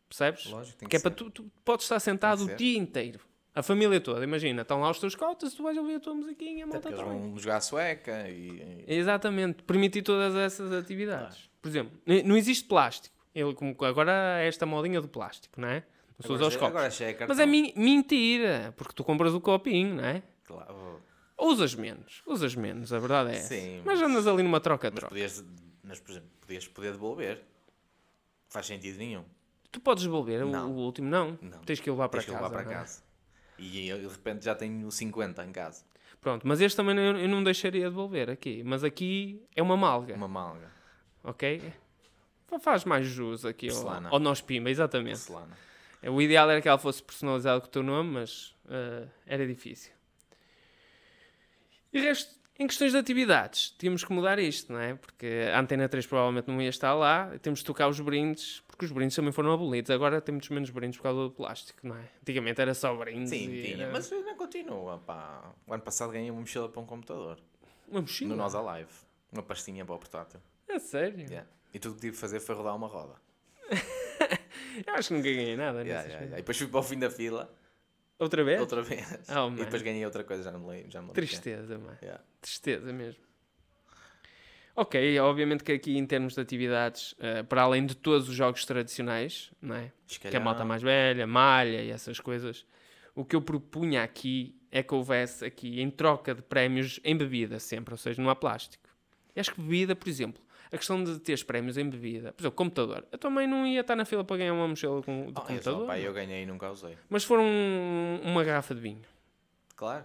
Percebes? lógico. Tem Que que é para ser. tu, tu podes estar sentado o dia inteiro. A família toda, imagina, estão lá os teus cotas, tu vais ouvir a tua musiquinha, a malta bem. vão jogar sueca e... Exatamente, permitir todas essas atividades. Por exemplo, não existe plástico. Ele, como agora é esta modinha do plástico, não é? Não se usa Agora os já- copos. é. Mas é mentira, porque tu compras o copinho, não é? Claro. Usas menos, usas menos, a verdade é. Sim, Mas mas- andas ali numa Mas troca-troca. podias, mas, por exemplo, podias poder devolver. Faz sentido nenhum. Tu podes devolver, o- o, último não. Não. Tens que o levar para Tens que casa. levar para é? casa. E eu, de repente já tenho 50 em casa. Pronto, mas este também eu, eu não deixaria devolver aqui. Mas aqui é uma malga, Uma malga. ok? Fa- Faz mais jus aqui Porcelana. ao nós pimba, exatamente. Porcelana. É, O ideal era que ela fosse personalizada com o teu nome, mas eh, era difícil. E o resto, em questões de atividades, tínhamos que mudar isto, não é? Porque a Antena 3 provavelmente não ia estar lá, temos de tocar os brindes, porque os brindes também foram abolidos. Agora temos menos brindes por causa do plástico, não é? Antigamente era só brindes. Sim, tinha. era Mas ainda continua. Pá. O ano passado ganhei uma mochila para um computador. Uma mochila. No Nós Alive. Uma pastinha para o portátil. É sério? Yeah. E tudo que tive que fazer foi rodar uma roda. Eu acho que nunca ganhei nada Yeah, yeah, yeah. E depois fui para o fim da fila. Outra vez? Outra vez. Oh, e depois ganhei outra coisa, já não me lembro. Já me lembro é. Tristeza, mano. Yeah. Tristeza mesmo. Ok, obviamente que aqui em termos de atividades, eh, para além de todos os jogos tradicionais, não é? que é a malta mais velha, malha e essas coisas, o que eu propunha aqui é que houvesse aqui em troca de prémios em bebida sempre, ou seja, não há plástico. Acho que bebida, por exemplo, a questão de teres prémios em bebida, por exemplo, computador, eu também não ia estar na fila para ganhar uma mochila com, de Ah, eu, só, computador, pá, eu ganhei e nunca usei. mas se for um- uma garrafa de vinho, Claro.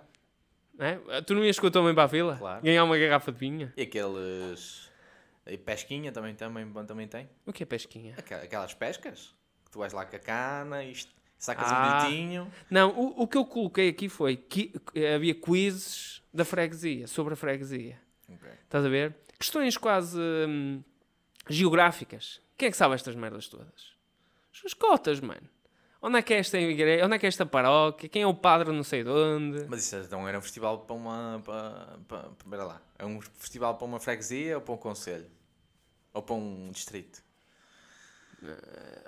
é? tu não ias com tua mãe para a fila? Claro. Ganhar uma garrafa de vinho? E aqueles. E pesquinha também, também, também tem. O que é pesquinha? Aquela- Aquelas pescas. Que tu vais lá com a cana e sacas Ah. um bilhetinho. Não, o, o que eu coloquei aqui foi que havia quizzes da freguesia, sobre a freguesia. Ok. Estás a ver? Questões quase hum, geográficas. Quem é que sabe estas merdas todas? Os cotas, mano. Onde é que é esta igreja? Onde é que é esta paróquia? Quem é o padre não sei de onde? Mas isso então era um festival para uma. Para, para, para lá. É um festival para uma freguesia ou para um conselho? Ou para um distrito?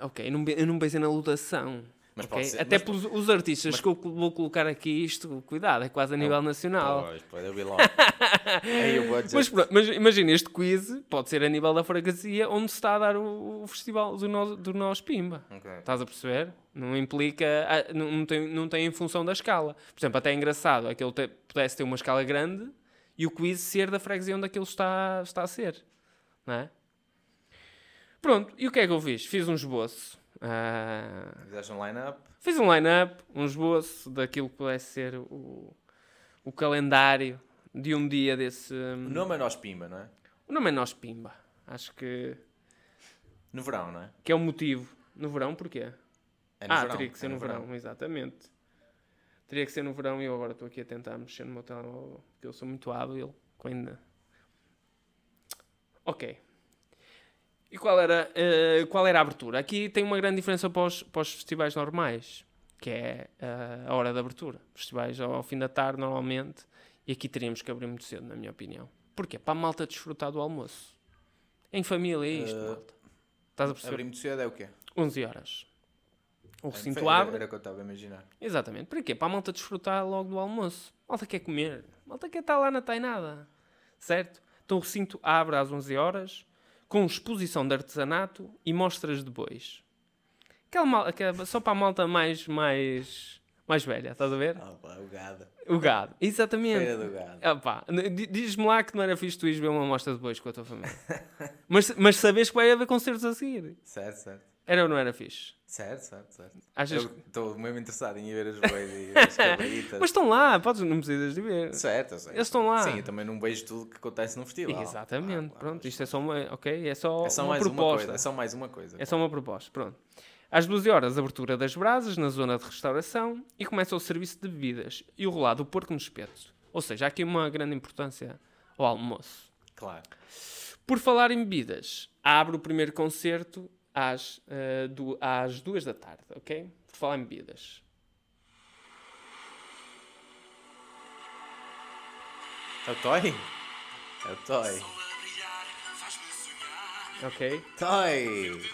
Ok, eu não, eu não pensei na lotação. Mas ok? pode ser- Até mas- pelos os artistas mas- que eu vou colocar aqui, isto, cuidado, é quase a nível nacional. Pois, pode eu vi logo. Eu. Mas, mas imagina, este quiz pode ser a nível da freguesia onde se está a dar o, o festival do nós, do nós Pimba. Ok. Estás a perceber? Não implica, ah, não, não, tem, não tem em função da escala. Por exemplo, até é engraçado aquele te, pudesse ter uma escala grande e o quiz ser da freguesia onde aquilo está, está a ser. Não é? Pronto, e o que é que eu fiz? Fiz um esboço. Ah, Fizeste um line-up. fiz um line-up, um esboço daquilo que pudesse ser o, o calendário de um dia desse. O nome é Nós Pimba, não é? O nome é Nós Pimba. Acho que, No verão, não é? que é o motivo. No verão, porquê? É no ah, verão. teria que ser é no, verão. exatamente. Teria que ser no verão e eu agora estou aqui a tentar mexer no meu telemóvel, porque eu sou muito hábil com ainda. Ok. E qual era, eh, qual era a abertura? Aqui tem uma grande diferença para os, para os festivais normais, que é eh, a hora de abertura. Festivais ao, ao fim da tarde, normalmente, e aqui teríamos que abrir muito cedo, na minha opinião. Porquê? Para a malta desfrutar do almoço. Em família é isto, Eh, malta. Estás a perceber? Abrir muito cedo é o quê? 11 horas. O recinto Era- abre. Era o que eu estava a imaginar. Exatamente. Para quê? Para a malta desfrutar logo do almoço. Malta quer comer. Malta quer estar lá na tainada. Certo? Então o recinto abre às 11 horas com exposição de artesanato e mostras de bois. Aquela mal- aquela- só para a malta mais, mais, mais velha, estás a ver? Ah, pá, o gado. O gado. Exatamente. Feira do gado. Ah, pá, di- Diz-me lá que não era fixe tu ires ver uma amostra de bois com a tua família. mas, mas sabes que vai haver concertos a seguir. Certo, certo. Era ou não era fixe? Certo, certo, certo. Achas Eu estou mesmo interessado em ir ver as bois e as cabritas. Mas estão lá, podes, não precisas de ver. Certo, sei. Eles estão lá. Sim, eu também não vejo tudo que acontece no festival. Exatamente, Claro, claro, pronto. Isto é só uma, ok, é só, é só uma mais uma proposta. coisa. É só mais uma coisa. É só uma proposta, pronto. Às 12 horas, abertura das brasas na zona de restauração e começa o serviço de bebidas e o rolado do porco no espeto. Ou seja, há aqui uma grande importância ao almoço. Claro. Por falar em bebidas, abre o primeiro concerto às, eh, du- às duas da tarde, ok? Por falar em bebidas. É o Toy? É o Toy. Ok? Toy!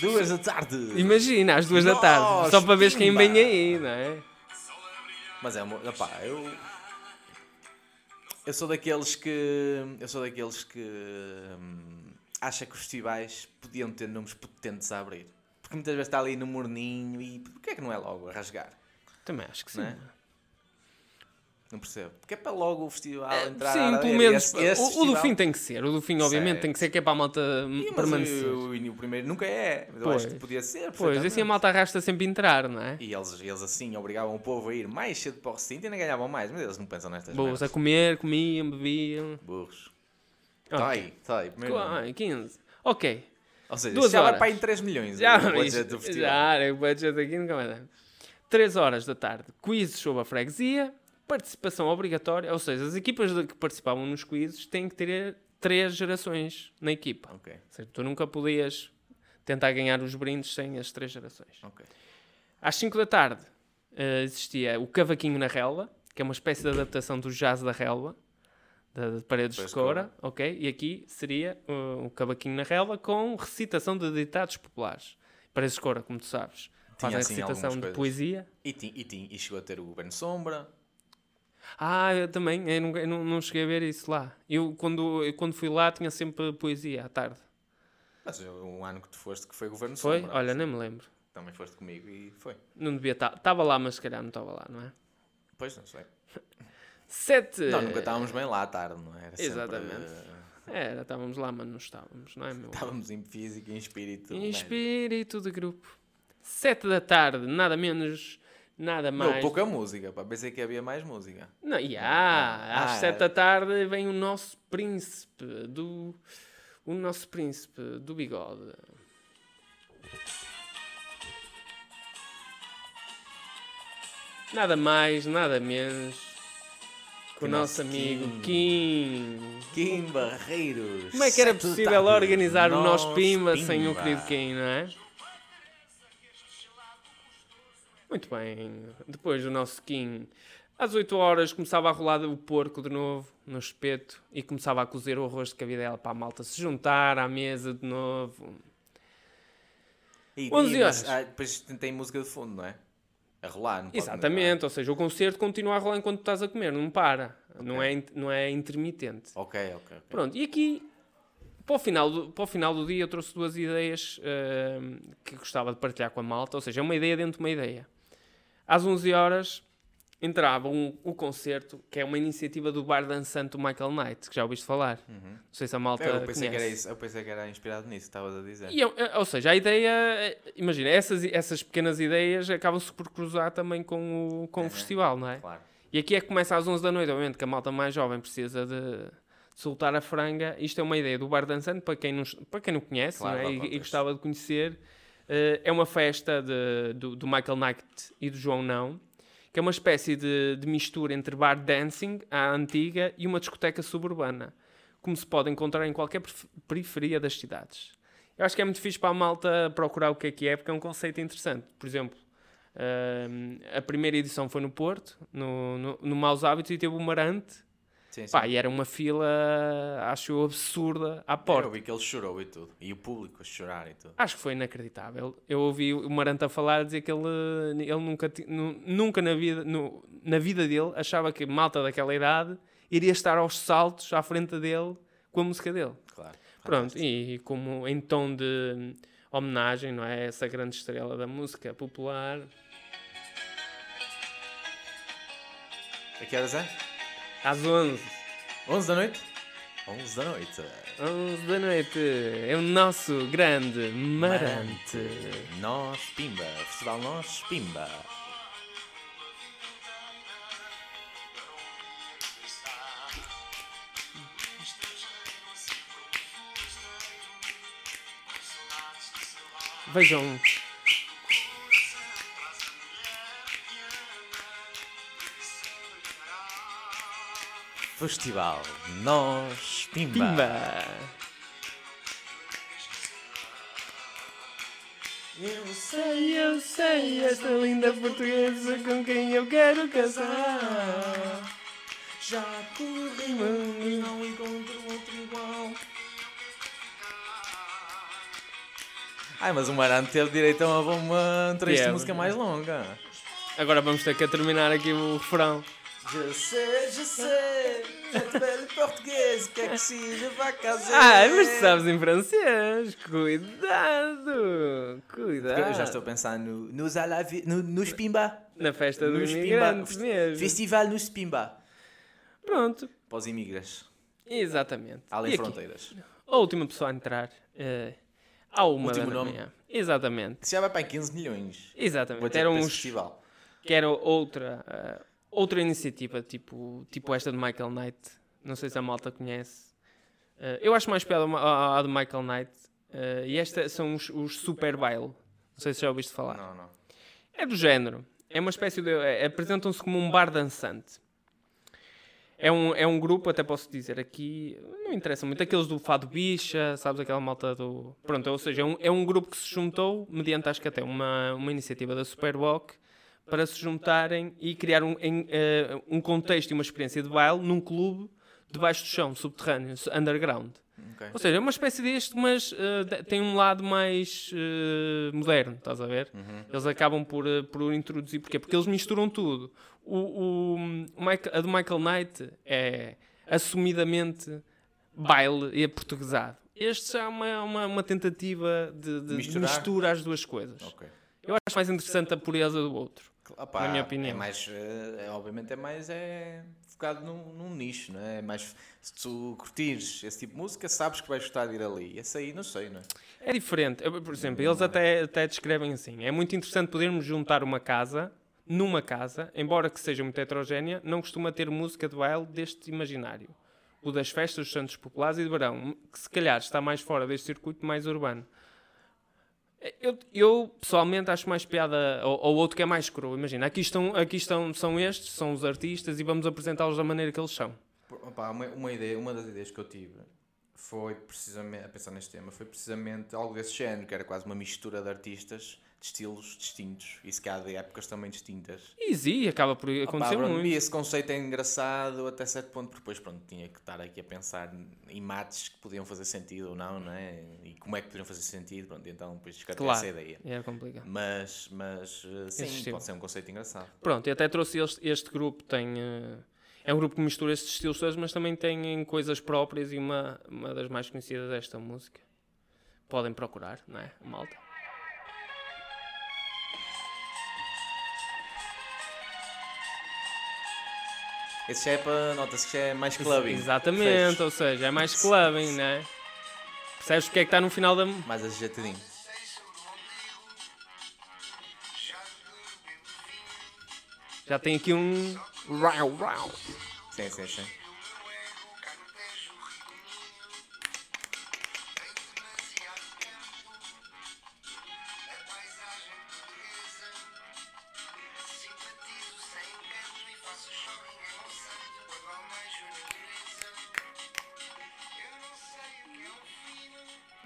Duas da tarde! Imagina, às duas da tarde. Nossa, Só para ver quem vem aí, não é? Mas é uma. Opá, eu. Eu sou daqueles que. Eu sou daqueles que. hum, acha que os festivais podiam ter nomes potentes a abrir. Porque muitas vezes está ali no morninho e. Porquê é que não é logo a rasgar? Também acho que sim. Não é? Não percebo. Porque é para logo o festival É, entrar. sim, pelo e menos. esse- esse o, o do festival- fim tem que ser. O do fim, obviamente, Certo. tem que ser que é para a malta mas permanecer. o, o, o primeiro nunca é. Mas eu Pois. acho que podia ser. Pois, assim a malta arrasta sempre a entrar, não é? E eles, eles assim obrigavam o povo a ir mais cedo para o recinto e ainda ganhavam mais. Mas eles não pensam nestas Boas, merdas. a comer, comiam, bebiam. Burros. Ok. Toy, toy. primeiro nome. Ah, 15. Ok. Ou seja, Duas já vai horas. para aí em 3 milhões Já, o budget do festival. já, é o budget aqui nunca vai dar. 3 horas da tarde, quizzes sobre a freguesia, participação obrigatória, ou seja, as equipas que participavam nos quizzes têm que ter três gerações na equipa. Ok, Ou seja, tu nunca podias tentar ganhar os brindes sem as três gerações. ok. Às 5 da tarde eh, existia o Cavaquinho na Relva, que é uma espécie de adaptação do jazz da Relva, da de Paredes de Coura, ok? E aqui seria uh, o Cavaquinho na Relva com recitação de ditados populares. Paredes de Coura, como tu sabes, fazem assim, recitação de coisas. poesia. E, ti- e, ti- e chegou a ter o Governo Sombra. Ah, eu também, eu não, eu não, cheguei a ver isso lá. Eu quando, eu, quando fui lá tinha sempre poesia à tarde. Mas um ano que tu foste que foi Governo Foi? Sombra. Olha, nem me lembro. Também foste comigo e foi. Não devia estar. Estava lá, mas se calhar não estava lá, não é? Pois, não sei. Sete. Não, nunca estávamos bem lá à tarde, não é? Era? sempre, Exatamente. eh, Era, estávamos lá, mas não estávamos, não é, meu? Estávamos em físico e em espírito. Em médio. espírito de grupo. Sete da tarde, nada menos, nada mais. pouca música, pá. Pensei que havia mais música. Não, e há, Ah, às ah, sete é. da tarde vem o nosso príncipe do. O nosso príncipe do bigode. Nada mais, nada menos que o nosso nosso amigo Kim. Kim. Barreiros. Como é que era possível organizar o nosso Nós Pimba sem o Pimba. querido Kim, não é? Muito bem. Depois do nosso Kim, às 8 horas começava a rolar o porco de novo no espeto e começava a cozer o arroz de cabidela para a malta se juntar à mesa de novo. E, 11 e, mas, horas. ah, depois tem música de fundo, não é? A rolar, Exatamente, ou seja, o concerto continua a rolar enquanto estás a comer, não para. Não, é, não é intermitente. Ok, ok, ok. Pronto, e aqui, para o final do, para o final do dia, eu trouxe duas ideias ahm, que gostava de partilhar com a malta, ou seja, é uma ideia dentro de uma ideia. Às 11 horas entrava um, o concerto, que é uma iniciativa do bar dançante do Michael Knight, que já ouviste falar. Não sei se a malta Uhum. Eu pensei, que era conhece. isso, eu pensei que era inspirado nisso, estavas a dizer. E, eu- eh, ou seja, a ideia, eh, imagina, essas, essas pequenas ideias acabam-se por cruzar também com o, com o Uhum. festival, não é? Claro. E aqui é que começa às 11 da noite, obviamente, que a malta mais jovem precisa de soltar a franga. Isto é uma ideia do Bar Dançante, para quem não, para quem não conhece Claro, não é? e, e gostava de conhecer. Eh, é uma festa de- do, do Michael Knight e do João Não, que é uma espécie de, de mistura entre bar dancing, à antiga, e uma discoteca suburbana, como se pode encontrar em qualquer perif- periferia das cidades. Eu acho que é muito fixe para a malta procurar o que é que é, porque é um conceito interessante. Por exemplo, Ahm, a primeira edição foi no Porto, no, no, no Maus Hábitos, e teve o Marante. Sim, sim. Pá, e era uma fila, acho eu, absurda à Eu porta. vi que ele chorou e tudo. E o público a chorar e tudo. Acho que foi inacreditável. Eu ouvi o Marante a falar, a dizer que ele, ele nunca, nunca na, vida, no- na vida dele achava que malta daquela idade iria estar aos saltos à frente dele com a música dele. Claro. Pronto, fantástico. e como em tom de homenagem, não é? Essa grande estrela da música popular. A que horas é? Às 11. 11 da noite? 11 da noite. 11 da noite. É o nosso grande Marante. Nós Pimba. Festival Nós Pimba. Vejam. Festival Nós Pimba. Pimba! Eu Sei, eu sei, esta linda portuguesa com quem eu quero casar. Já corri mundo e não encontro outro igual. Ai, mas o Marante teve direito a uma, uma trecho de música mais longa. Agora vamos ter que terminar aqui o refrão. Je sais, je sais, je te belle português, que é que se je vai casar? Ah, mas tu sabes em francês. Cuidado! Cuidado! Eu já estou a pensar no, nos, alavi, no, nos Pimba. Na festa dos Nos Pimba. imigrantes mesmo. Festival nos Pimba. Pronto, Para os imigras, exatamente. além E aqui, fronteiras. A última pessoa a entrar eh, à uma Último da nome? manhã. Exatamente. Isso já vai para aí 15 milhões. Exatamente. Era uns, festival. que era outra, eh, outra iniciativa, tipo, tipo esta de Michael Knight. Não sei se a malta conhece. Eh, eu acho mais piada a, a de Michael Knight. Eh, e esta são os, os Super Baile. Não sei se já ouviste falar. Não, não. É do género. É uma espécie de. é- Apresentam-se como um bar dançante. É um, é um grupo, até posso dizer aqui, não interessa muito, aqueles do Fado Bicha, sabes, aquela malta do. Pronto, ou seja, é um, é um grupo que se juntou, mediante acho que até uma, uma iniciativa da Superboc, para se juntarem e criar um, em, eh, um contexto e uma experiência de baile num clube debaixo do chão, subterrâneo, underground. Ok. Ou seja, é uma espécie deste, mas de- tem um lado mais eh, moderno, estás a ver? Uhum. Eles acabam por, por introduzir. Porquê? Porque eles misturam tudo. O, o, a do Michael Knight é assumidamente baile e aportuguesado. Este já é uma, uma, uma tentativa de, de mistura as duas coisas. Ok. Eu acho mais interessante a pureza do outro. Opá, Na minha opinião. É mais, eh, é, obviamente é mais é, focado num, num nicho, não é? É mais, se tu curtires esse tipo de música, sabes que vais gostar de ir ali. Esse aí, não sei, não é? É diferente. Eu, Por exemplo, eles até, até descrevem assim: é muito interessante podermos juntar uma casa, numa casa, embora que seja muito heterogénea, não costuma ter música de baile deste imaginário. O das festas dos Santos Populares e de Verão, que se calhar está mais fora deste circuito mais urbano. Eu, eu, pessoalmente acho mais piada ao outro que é mais cru. Imagina, aqui estão, aqui estão, são estes, são os artistas e vamos apresentá-los da maneira que eles são. Opá, uma, uma, ideia, uma das ideias que eu tive foi precisamente, a pensar neste tema, foi precisamente algo desse género, que era quase uma mistura de artistas de estilos distintos e se calhar de épocas também distintas. E sim, acaba por Opa, acontecer pronto, muito. E esse conceito é engraçado até certo ponto, porque depois pronto, tinha que estar aqui a pensar em mates que podiam fazer sentido ou não, não é? E como é que poderiam fazer sentido, pronto, então depois descartei Claro. essa ideia. É complicado. Mas, mas eh, sim, pode ser um conceito engraçado. Pronto, e até trouxe este, este grupo, tem... eh, é um grupo que mistura estes estilos todos, mas também tem coisas próprias e uma, uma das mais conhecidas desta música. Podem procurar, não é? A malta. Esse já é para, nota-se que já é mais clubbing. Exatamente, Fecho. ou seja, é mais clubbing, não é? Percebes porque é que está no final da... Mais ajeitadinho. Já tem aqui um... Rau, rau. Sim, sim, sim.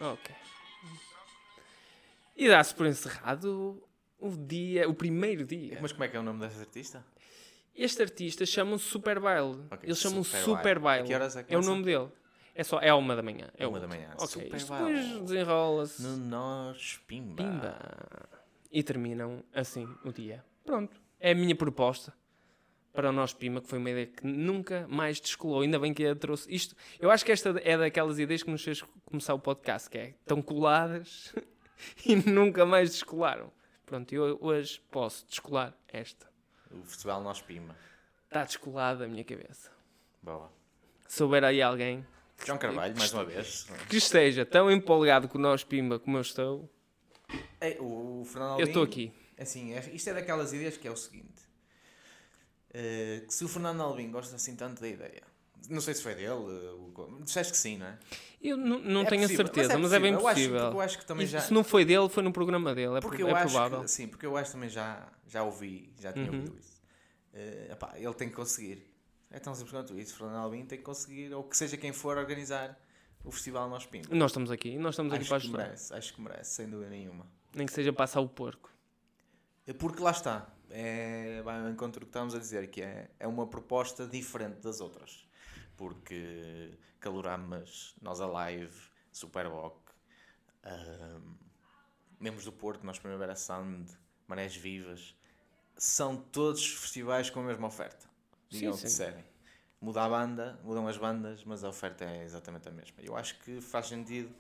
Ok. E dá-se por encerrado o dia, o primeiro dia. Mas como é que é o nome desse artista? Este artista chama-se Super Baile. Ok, Eles chamam Super Super Baile. É que é o começa? nome dele. É só, é uma da manhã. É Uma da manhã. Ok, Super depois desenrola-se. No Nós Pimba. Pimba. E terminam assim o dia. Pronto. É a minha proposta para o nosso Pima, que foi uma ideia que nunca mais descolou. Ainda bem que a trouxe. Isto, eu acho que esta é daquelas ideias que nos fez começar o podcast, que é tão coladas e nunca mais descolaram. Pronto, eu hoje posso descolar esta. O Festival Nós Pimba. Está descolada a minha cabeça. Boa. Se houver aí alguém João Carvalho, mais uma vez. Que esteja tão empolgado com o nós Pimba como eu estou. Ei, o Fernando Alvim, Eu estou aqui. Assim, é- isto é daquelas ideias que é o seguinte: eh, que se o Fernando Alvim gosta assim tanto da ideia, não sei se foi dele, o- disseste que sim, não é? Eu não, É tenho a possível, certeza, mas é, bem Eu acho- possível. eu acho que também E já. Se não foi dele, foi no programa dele. É, Porque eu é acho provável. que, sim, porque eu acho que também já, já ouvi, já tinha Uhum. ouvido isso. Eh, epá, ele tem que conseguir. É tão simples quanto isso. Fernando Alvim tem que conseguir, ou que seja quem for organizar o Festival Nós Pimba. Nós estamos aqui, nós estamos aqui Acho para que ajudar. merece, acho que merece, sem dúvida nenhuma. Nem que seja passar o porco. É Porque lá está, é, vai ao encontro que estamos a dizer, que é, é uma proposta diferente das outras. Porque Caloramas, Nós Alive, Superboc, ahm, Membros do Porto, Nós Primavera Sound, Marés Vivas, são todos festivais com a mesma oferta. Digam o que sim. disserem. Muda a banda, mudam as bandas, mas a oferta é exatamente a mesma. Eu acho que faz sentido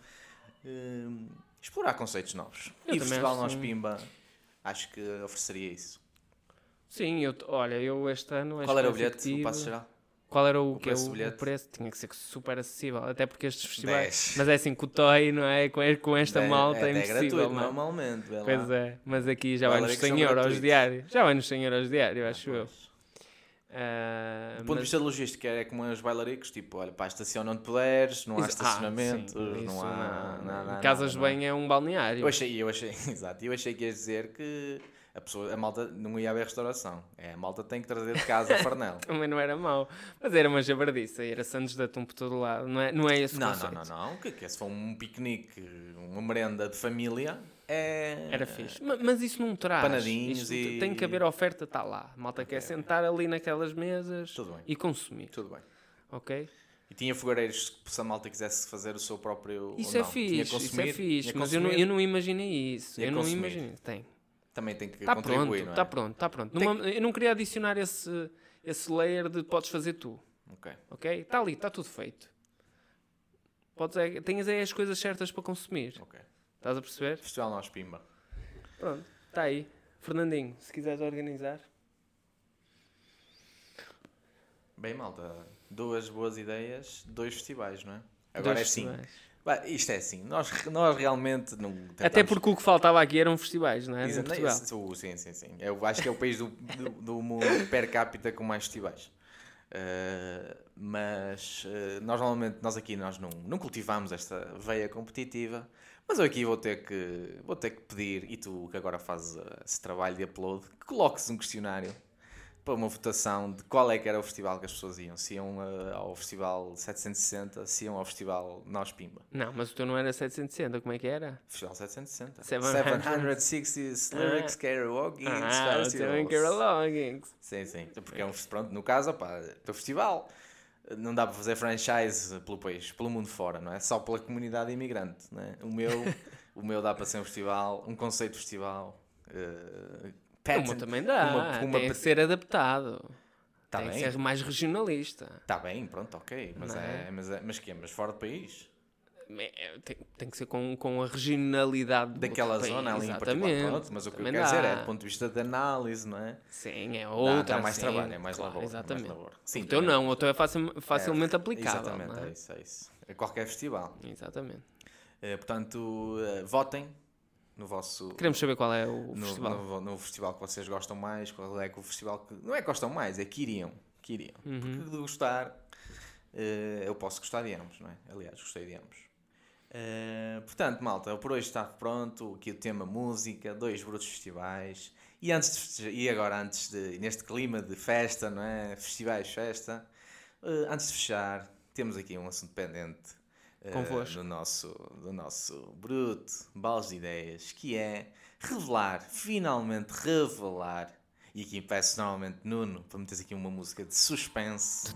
ahm, explorar conceitos novos. Eu e o Festival acho Nós sim. Pimba acho que ofereceria isso. Sim, eu, olha, eu este ano. Qual era o bilhete? O passo geral? Qual era o, O que é preço do o, o preço? Tinha que ser super acessível. Até porque estes festivais. Mas é assim, com o Toy, não é? Com, com esta É- malta é, é, até impossível. gratuito, não é? normalmente. Pois é, mas aqui já vai nos que são 100 euros gratuitos. diário. Já vai nos 100 euros diário, Ah, acho eu. pois. Ah, Do ponto de mas- vista logístico, é como os bailaricos, tipo, olha, pá, estaciona onde puderes, não há Isso- ah, estacionamentos, sim, não há não- nada. Casas nada, bem é um balneário. Eu achei, eu achei, exato, eu achei que ias dizer que a, pessoa, a malta não ia haver restauração. É, a malta tem que trazer de casa a farnel. Também não era mau. Mas era uma jabardice. Era Santos de Atum por todo lado. Não é, não é esse o não, não, conceito. não, não, o que é que é? Se for um piquenique, uma merenda de família, é... Era fixe. Ma- Mas isso não traz. Panadinhos e- Tem que haver oferta, está lá. A malta quer Ok, sentar ali naquelas mesas e consumir. Tudo bem. Ok? E tinha fogareiros que se a malta quisesse fazer o seu próprio. Isso é não. Fixe. Isso é fixe. Mas eu não, eu não imaginei isso. Eu não consumir. imaginei. Tem. Também tem que Está pronto. contribuir, não é? Está pronto. Está pronto. Tem Numa- Eu não queria adicionar esse, esse layer de podes fazer tu. Ok. Ok? Está ali. Está tudo feito. Podes, é, tens aí as coisas certas para consumir. Ok. Estás a perceber? Festival Nós Pimba. Pronto. Está aí. Fernandinho, se quiseres organizar. Bem, malta. Duas boas ideias, dois festivais, não é? Agora dois é assim. festivais. Bah, Isto é assim. Nós, nós realmente não. Até tentamos- porque o que faltava aqui eram festivais, não é? Exato, Portugal. Sim, sim, sim. Eu acho que é o país do, do, do mundo per capita com mais festivais. Uh, mas uh, nós normalmente, nós aqui nós não, não cultivamos esta veia competitiva, mas eu aqui vou ter que vou ter que pedir, e tu que agora fazes esse trabalho de upload, que coloques um questionário para uma votação de qual é que era o festival que as pessoas iam. Se iam uh, ao festival 760, se iam ao festival Nós Pimba. Não, mas o teu não era 760, como é que era? Festival 760. 700. 760 Lyrics Karaoke Ah, o teu Festivals. Sim, sim. Porque é um, pronto, no caso, opá, teu festival não dá para fazer franchise pelo país, pelo mundo fora, não é? Só pela comunidade imigrante, não é? O meu, o meu dá para ser um festival, um conceito de festival. Uh, Patent- também dá. uma- uma tem que ser adaptado. Tá tem bem. que ser mais regionalista. Está bem, pronto, ok. Mas, Não é? é? mas, é, mas que Mas fora do país? É, Tem, tem que ser com, com a regionalidade Daquela zona país, ali em particular. exatamente. Pronto, mas o que eu quero dizer é dá. do ponto de vista de análise, não é? Sim, é Dá, outra. dá mais sim, trabalho, é mais claro, labor. é mais Exatamente. labor. Sim, o teu não, o teu é facil- facilmente É, aplicável. Exatamente, é é? isso, é isso. É qualquer festival. Exatamente. Eh, portanto, eh, votem no vosso. Queremos saber qual é o no, festival. no- no festival que vocês gostam mais, qual é que o festival que. Não é que gostam mais, é que iriam. Que iriam. Uhum. Porque de gostar, eh, eu posso gostar de ambos, não é? Aliás, gostei de ambos. Eh, portanto, malta, por hoje está pronto. Aqui o tema música, dois brutos festivais. E, antes de e agora, antes de. neste clima de festa, não é? Festivais, festa. eh, antes de fechar, temos aqui um assunto pendente. Eh, Convosco. do nosso, do nosso bruto balas de ideias, que é revelar, finalmente revelar. E aqui peço novamente Nuno para meteres aqui uma música de suspense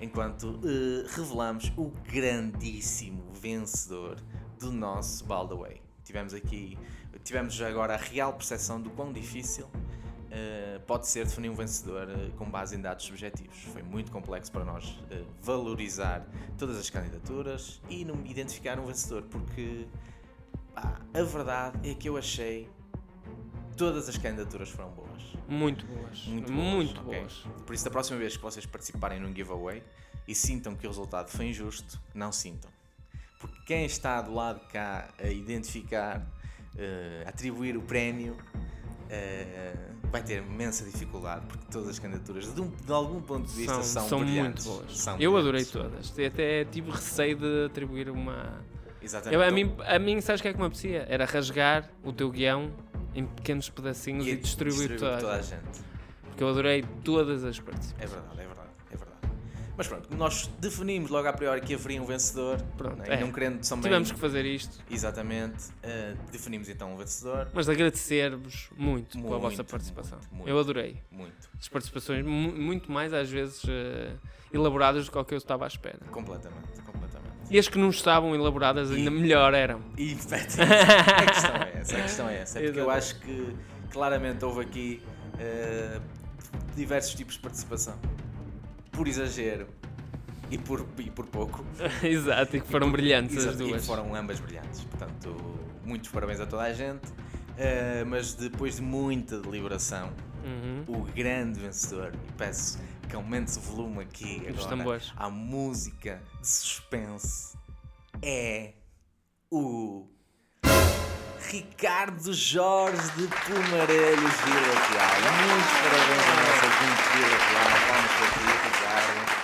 enquanto eh, revelamos o grandíssimo vencedor do nosso Baldaway. Tivemos aqui, tivemos agora a real percepção do quão difícil pode ser definir um vencedor eh, com base em dados subjetivos. Foi muito complexo para nós eh, valorizar todas as candidaturas e não identificar um vencedor, porque pá, a verdade é que eu achei todas as candidaturas foram boas. Muito boas. Muito Muito, boas, ok? boas. Por isso, da próxima vez que vocês participarem num giveaway, e sintam que o resultado foi injusto, não sintam. Porque quem está do lado de cá a identificar, eh, a atribuir o prémio, vai ter imensa dificuldade, porque todas as candidaturas, de, um- de algum ponto de vista, são, são muito brilhantes. boas. São eu adorei todas. Até tive receio de atribuir uma. Exatamente. Eu, a, mim, a mim, sabes o que é que me apetecia? Era rasgar o teu guião em pequenos pedacinhos e, distribuir, distribuir toda, toda a gente. Porque eu adorei todas as partes. É verdade, é verdade. Mas pronto, nós definimos logo a priori que haveria um vencedor. Pronto, né? é. Não querendo também. Tivemos que fazer isto, Exatamente. eh, definimos então um vencedor. mas agradecer-vos muito, pela vossa Muito, participação. muito, muito. Eu adorei. Muito. As participações mu- muito mais, às vezes, eh, elaboradas do que que eu estava à espera. Completamente, completamente. E as que não estavam elaboradas ainda E- melhor eram. E a questão é essa. A questão é essa. É porque eu acho que claramente houve aqui eh, diversos tipos de participação. Por exagero e por, e por pouco. Exato, e que foram brilhantes as duas. E foram ambas brilhantes. Portanto, muitos parabéns a toda a gente. Eh, mas depois de muita deliberação, Uhum. o grande vencedor, e peço que aumente o volume aqui Dos agora, tambores. à música de suspense, é o Ricardo Jorge de Pumarelhos Vila Real. Muitos parabéns ao nosso Vila Real. Vamos para aqui, Ricardo.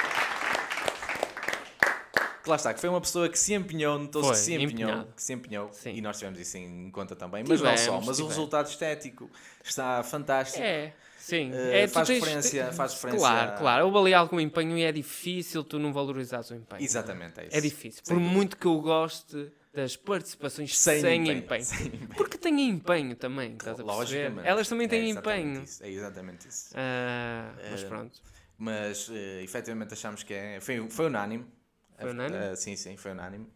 Que lá está, que foi uma pessoa que se empenhou, notou-se que se empenhou, empenhado. que se empenhou Sim. e nós tivemos isso em conta também. Mas não só, Tivemos, mas o tivemos. resultado estético está fantástico. É, sim. Eh, é, faz tens- referência- te- faz referência Claro, a- claro. Houve ali algum empenho e é difícil tu não valorizares o empenho. Exatamente, é isso. É difícil. Sem Por dúvida. muito que eu goste das participações Sem sem, empenho, empenho. sem. Porque têm empenho também, estás? Logicamente. Elas também têm é empenho. Isso, é exatamente isso. Ah, mas Eh, pronto. Mas eh, efetivamente achamos que é. Foi, foi unânime. Foi unânime? Eh, sim, sim, foi unânime.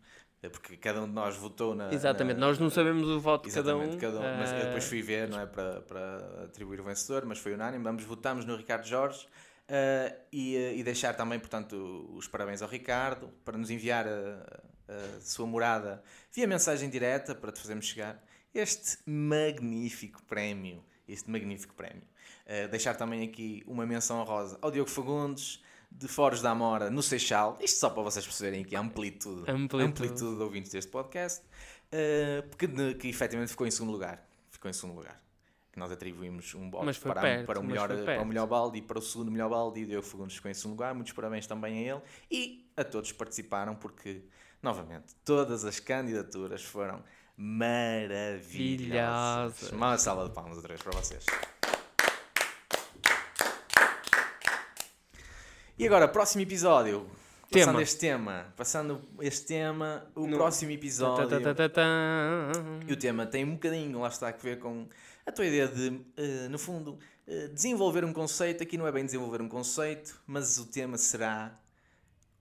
Eh, Porque cada um de nós votou na. Exatamente, na- nós não sabemos o voto de cada um. Cada um. Mas eu depois fui ver, não é? Para, para atribuir o vencedor, mas foi unânime. Vamos votamos no Ricardo Jorge eh, e, eh, e deixar também, portanto, os parabéns ao Ricardo para nos enviar a, a sua morada via mensagem direta para te fazermos chegar este magnífico prémio. Este magnífico prémio. Eh, deixar também aqui uma menção honrosa ao Diogo Fagundes. De Foros da Amora no Seixal, isto só para vocês perceberem aqui a amplitude, Amplitude. amplitude de ouvintes deste podcast, eh, que, que efetivamente ficou em segundo lugar. Ficou em segundo lugar. Que nós atribuímos um foi para, perto, para, o melhor, para o melhor balde e para o segundo melhor balde. E o Diogo Fagundes ficou em segundo lugar. Muitos parabéns também a ele e a todos que participaram, porque, novamente, todas as candidaturas foram maravilhosas. Maravilhosas. Uma salva de palmas outra vez para vocês. E agora, próximo episódio. Tema. Passando este tema, passando este tema, o No- próximo episódio. Tá, tá, tá, tá, tá. E o tema tem um bocadinho, lá está, a ver com a tua ideia de, eh, no fundo, eh, desenvolver um conceito. Aqui não é bem desenvolver um conceito, mas o tema será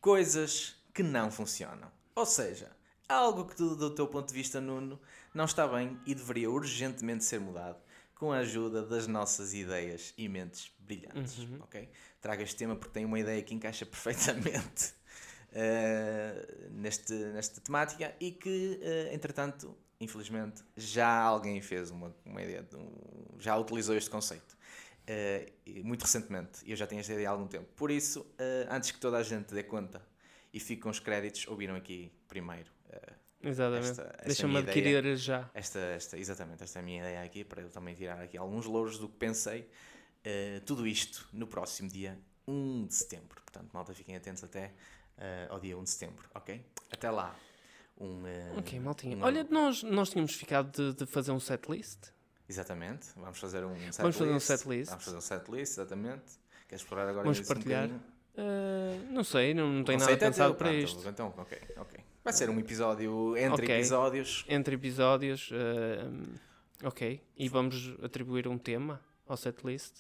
coisas que não funcionam. Ou seja, algo que tu, do teu ponto de vista, Nuno, não está bem e deveria urgentemente ser mudado com a ajuda das nossas ideias e mentes brilhantes. Uhum. ok? Trago este tema porque tenho uma ideia que encaixa perfeitamente eh, neste, nesta temática e que, eh, entretanto, infelizmente, já alguém fez uma, uma ideia, de um- já utilizou este conceito. E muito recentemente, e eu já tenho esta ideia há algum tempo. Por isso, antes que toda a gente dê conta e fique com os créditos, ouviram aqui primeiro Exatamente. Esta- esta Deixa-me adquirir já. esta, esta, exatamente, esta é a minha ideia aqui, para eu também tirar aqui alguns louros do que pensei. Eh, tudo isto no próximo dia 1 de setembro. Portanto, malta, fiquem atentos até eh, ao dia 1 de setembro, ok? Até lá. Um, eh, Ok, maltinha. um- Olha, nós, nós tínhamos ficado de, de fazer um setlist. Exatamente, vamos fazer um setlist. Vamos fazer um setlist. Vamos fazer um setlist, exatamente. Queres explorar agora Vamos um partilhar. Ah, não sei, não, não tenho nada é pensado teu, para pronto, isto. Então, ok, ok. Vai ser um episódio entre Ok. episódios. Entre episódios, ah, ok. E vamos atribuir um tema ao setlist.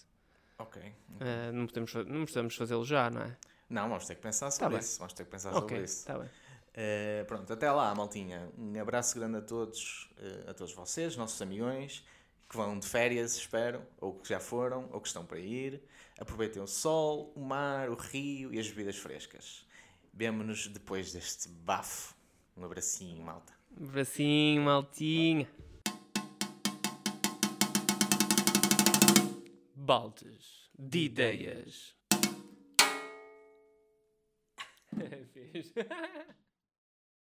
Ok. Ah, não, podemos, não precisamos fazê-lo já, não é? Não, vamos ter que pensar sobre bem. isso. Vamos ter que pensar Ok, sobre isso. está bem. Eh, pronto, até lá, maltinha. Um abraço grande a todos, a todos vocês, nossos amigões, que vão de férias, espero, ou que já foram, ou que estão para ir. Aproveitem o sol, o mar, o rio e as bebidas frescas. Vemo-nos depois deste bafo. Um abracinho, malta. Bracinho, maltinha. Baldes de ideias. Fiz.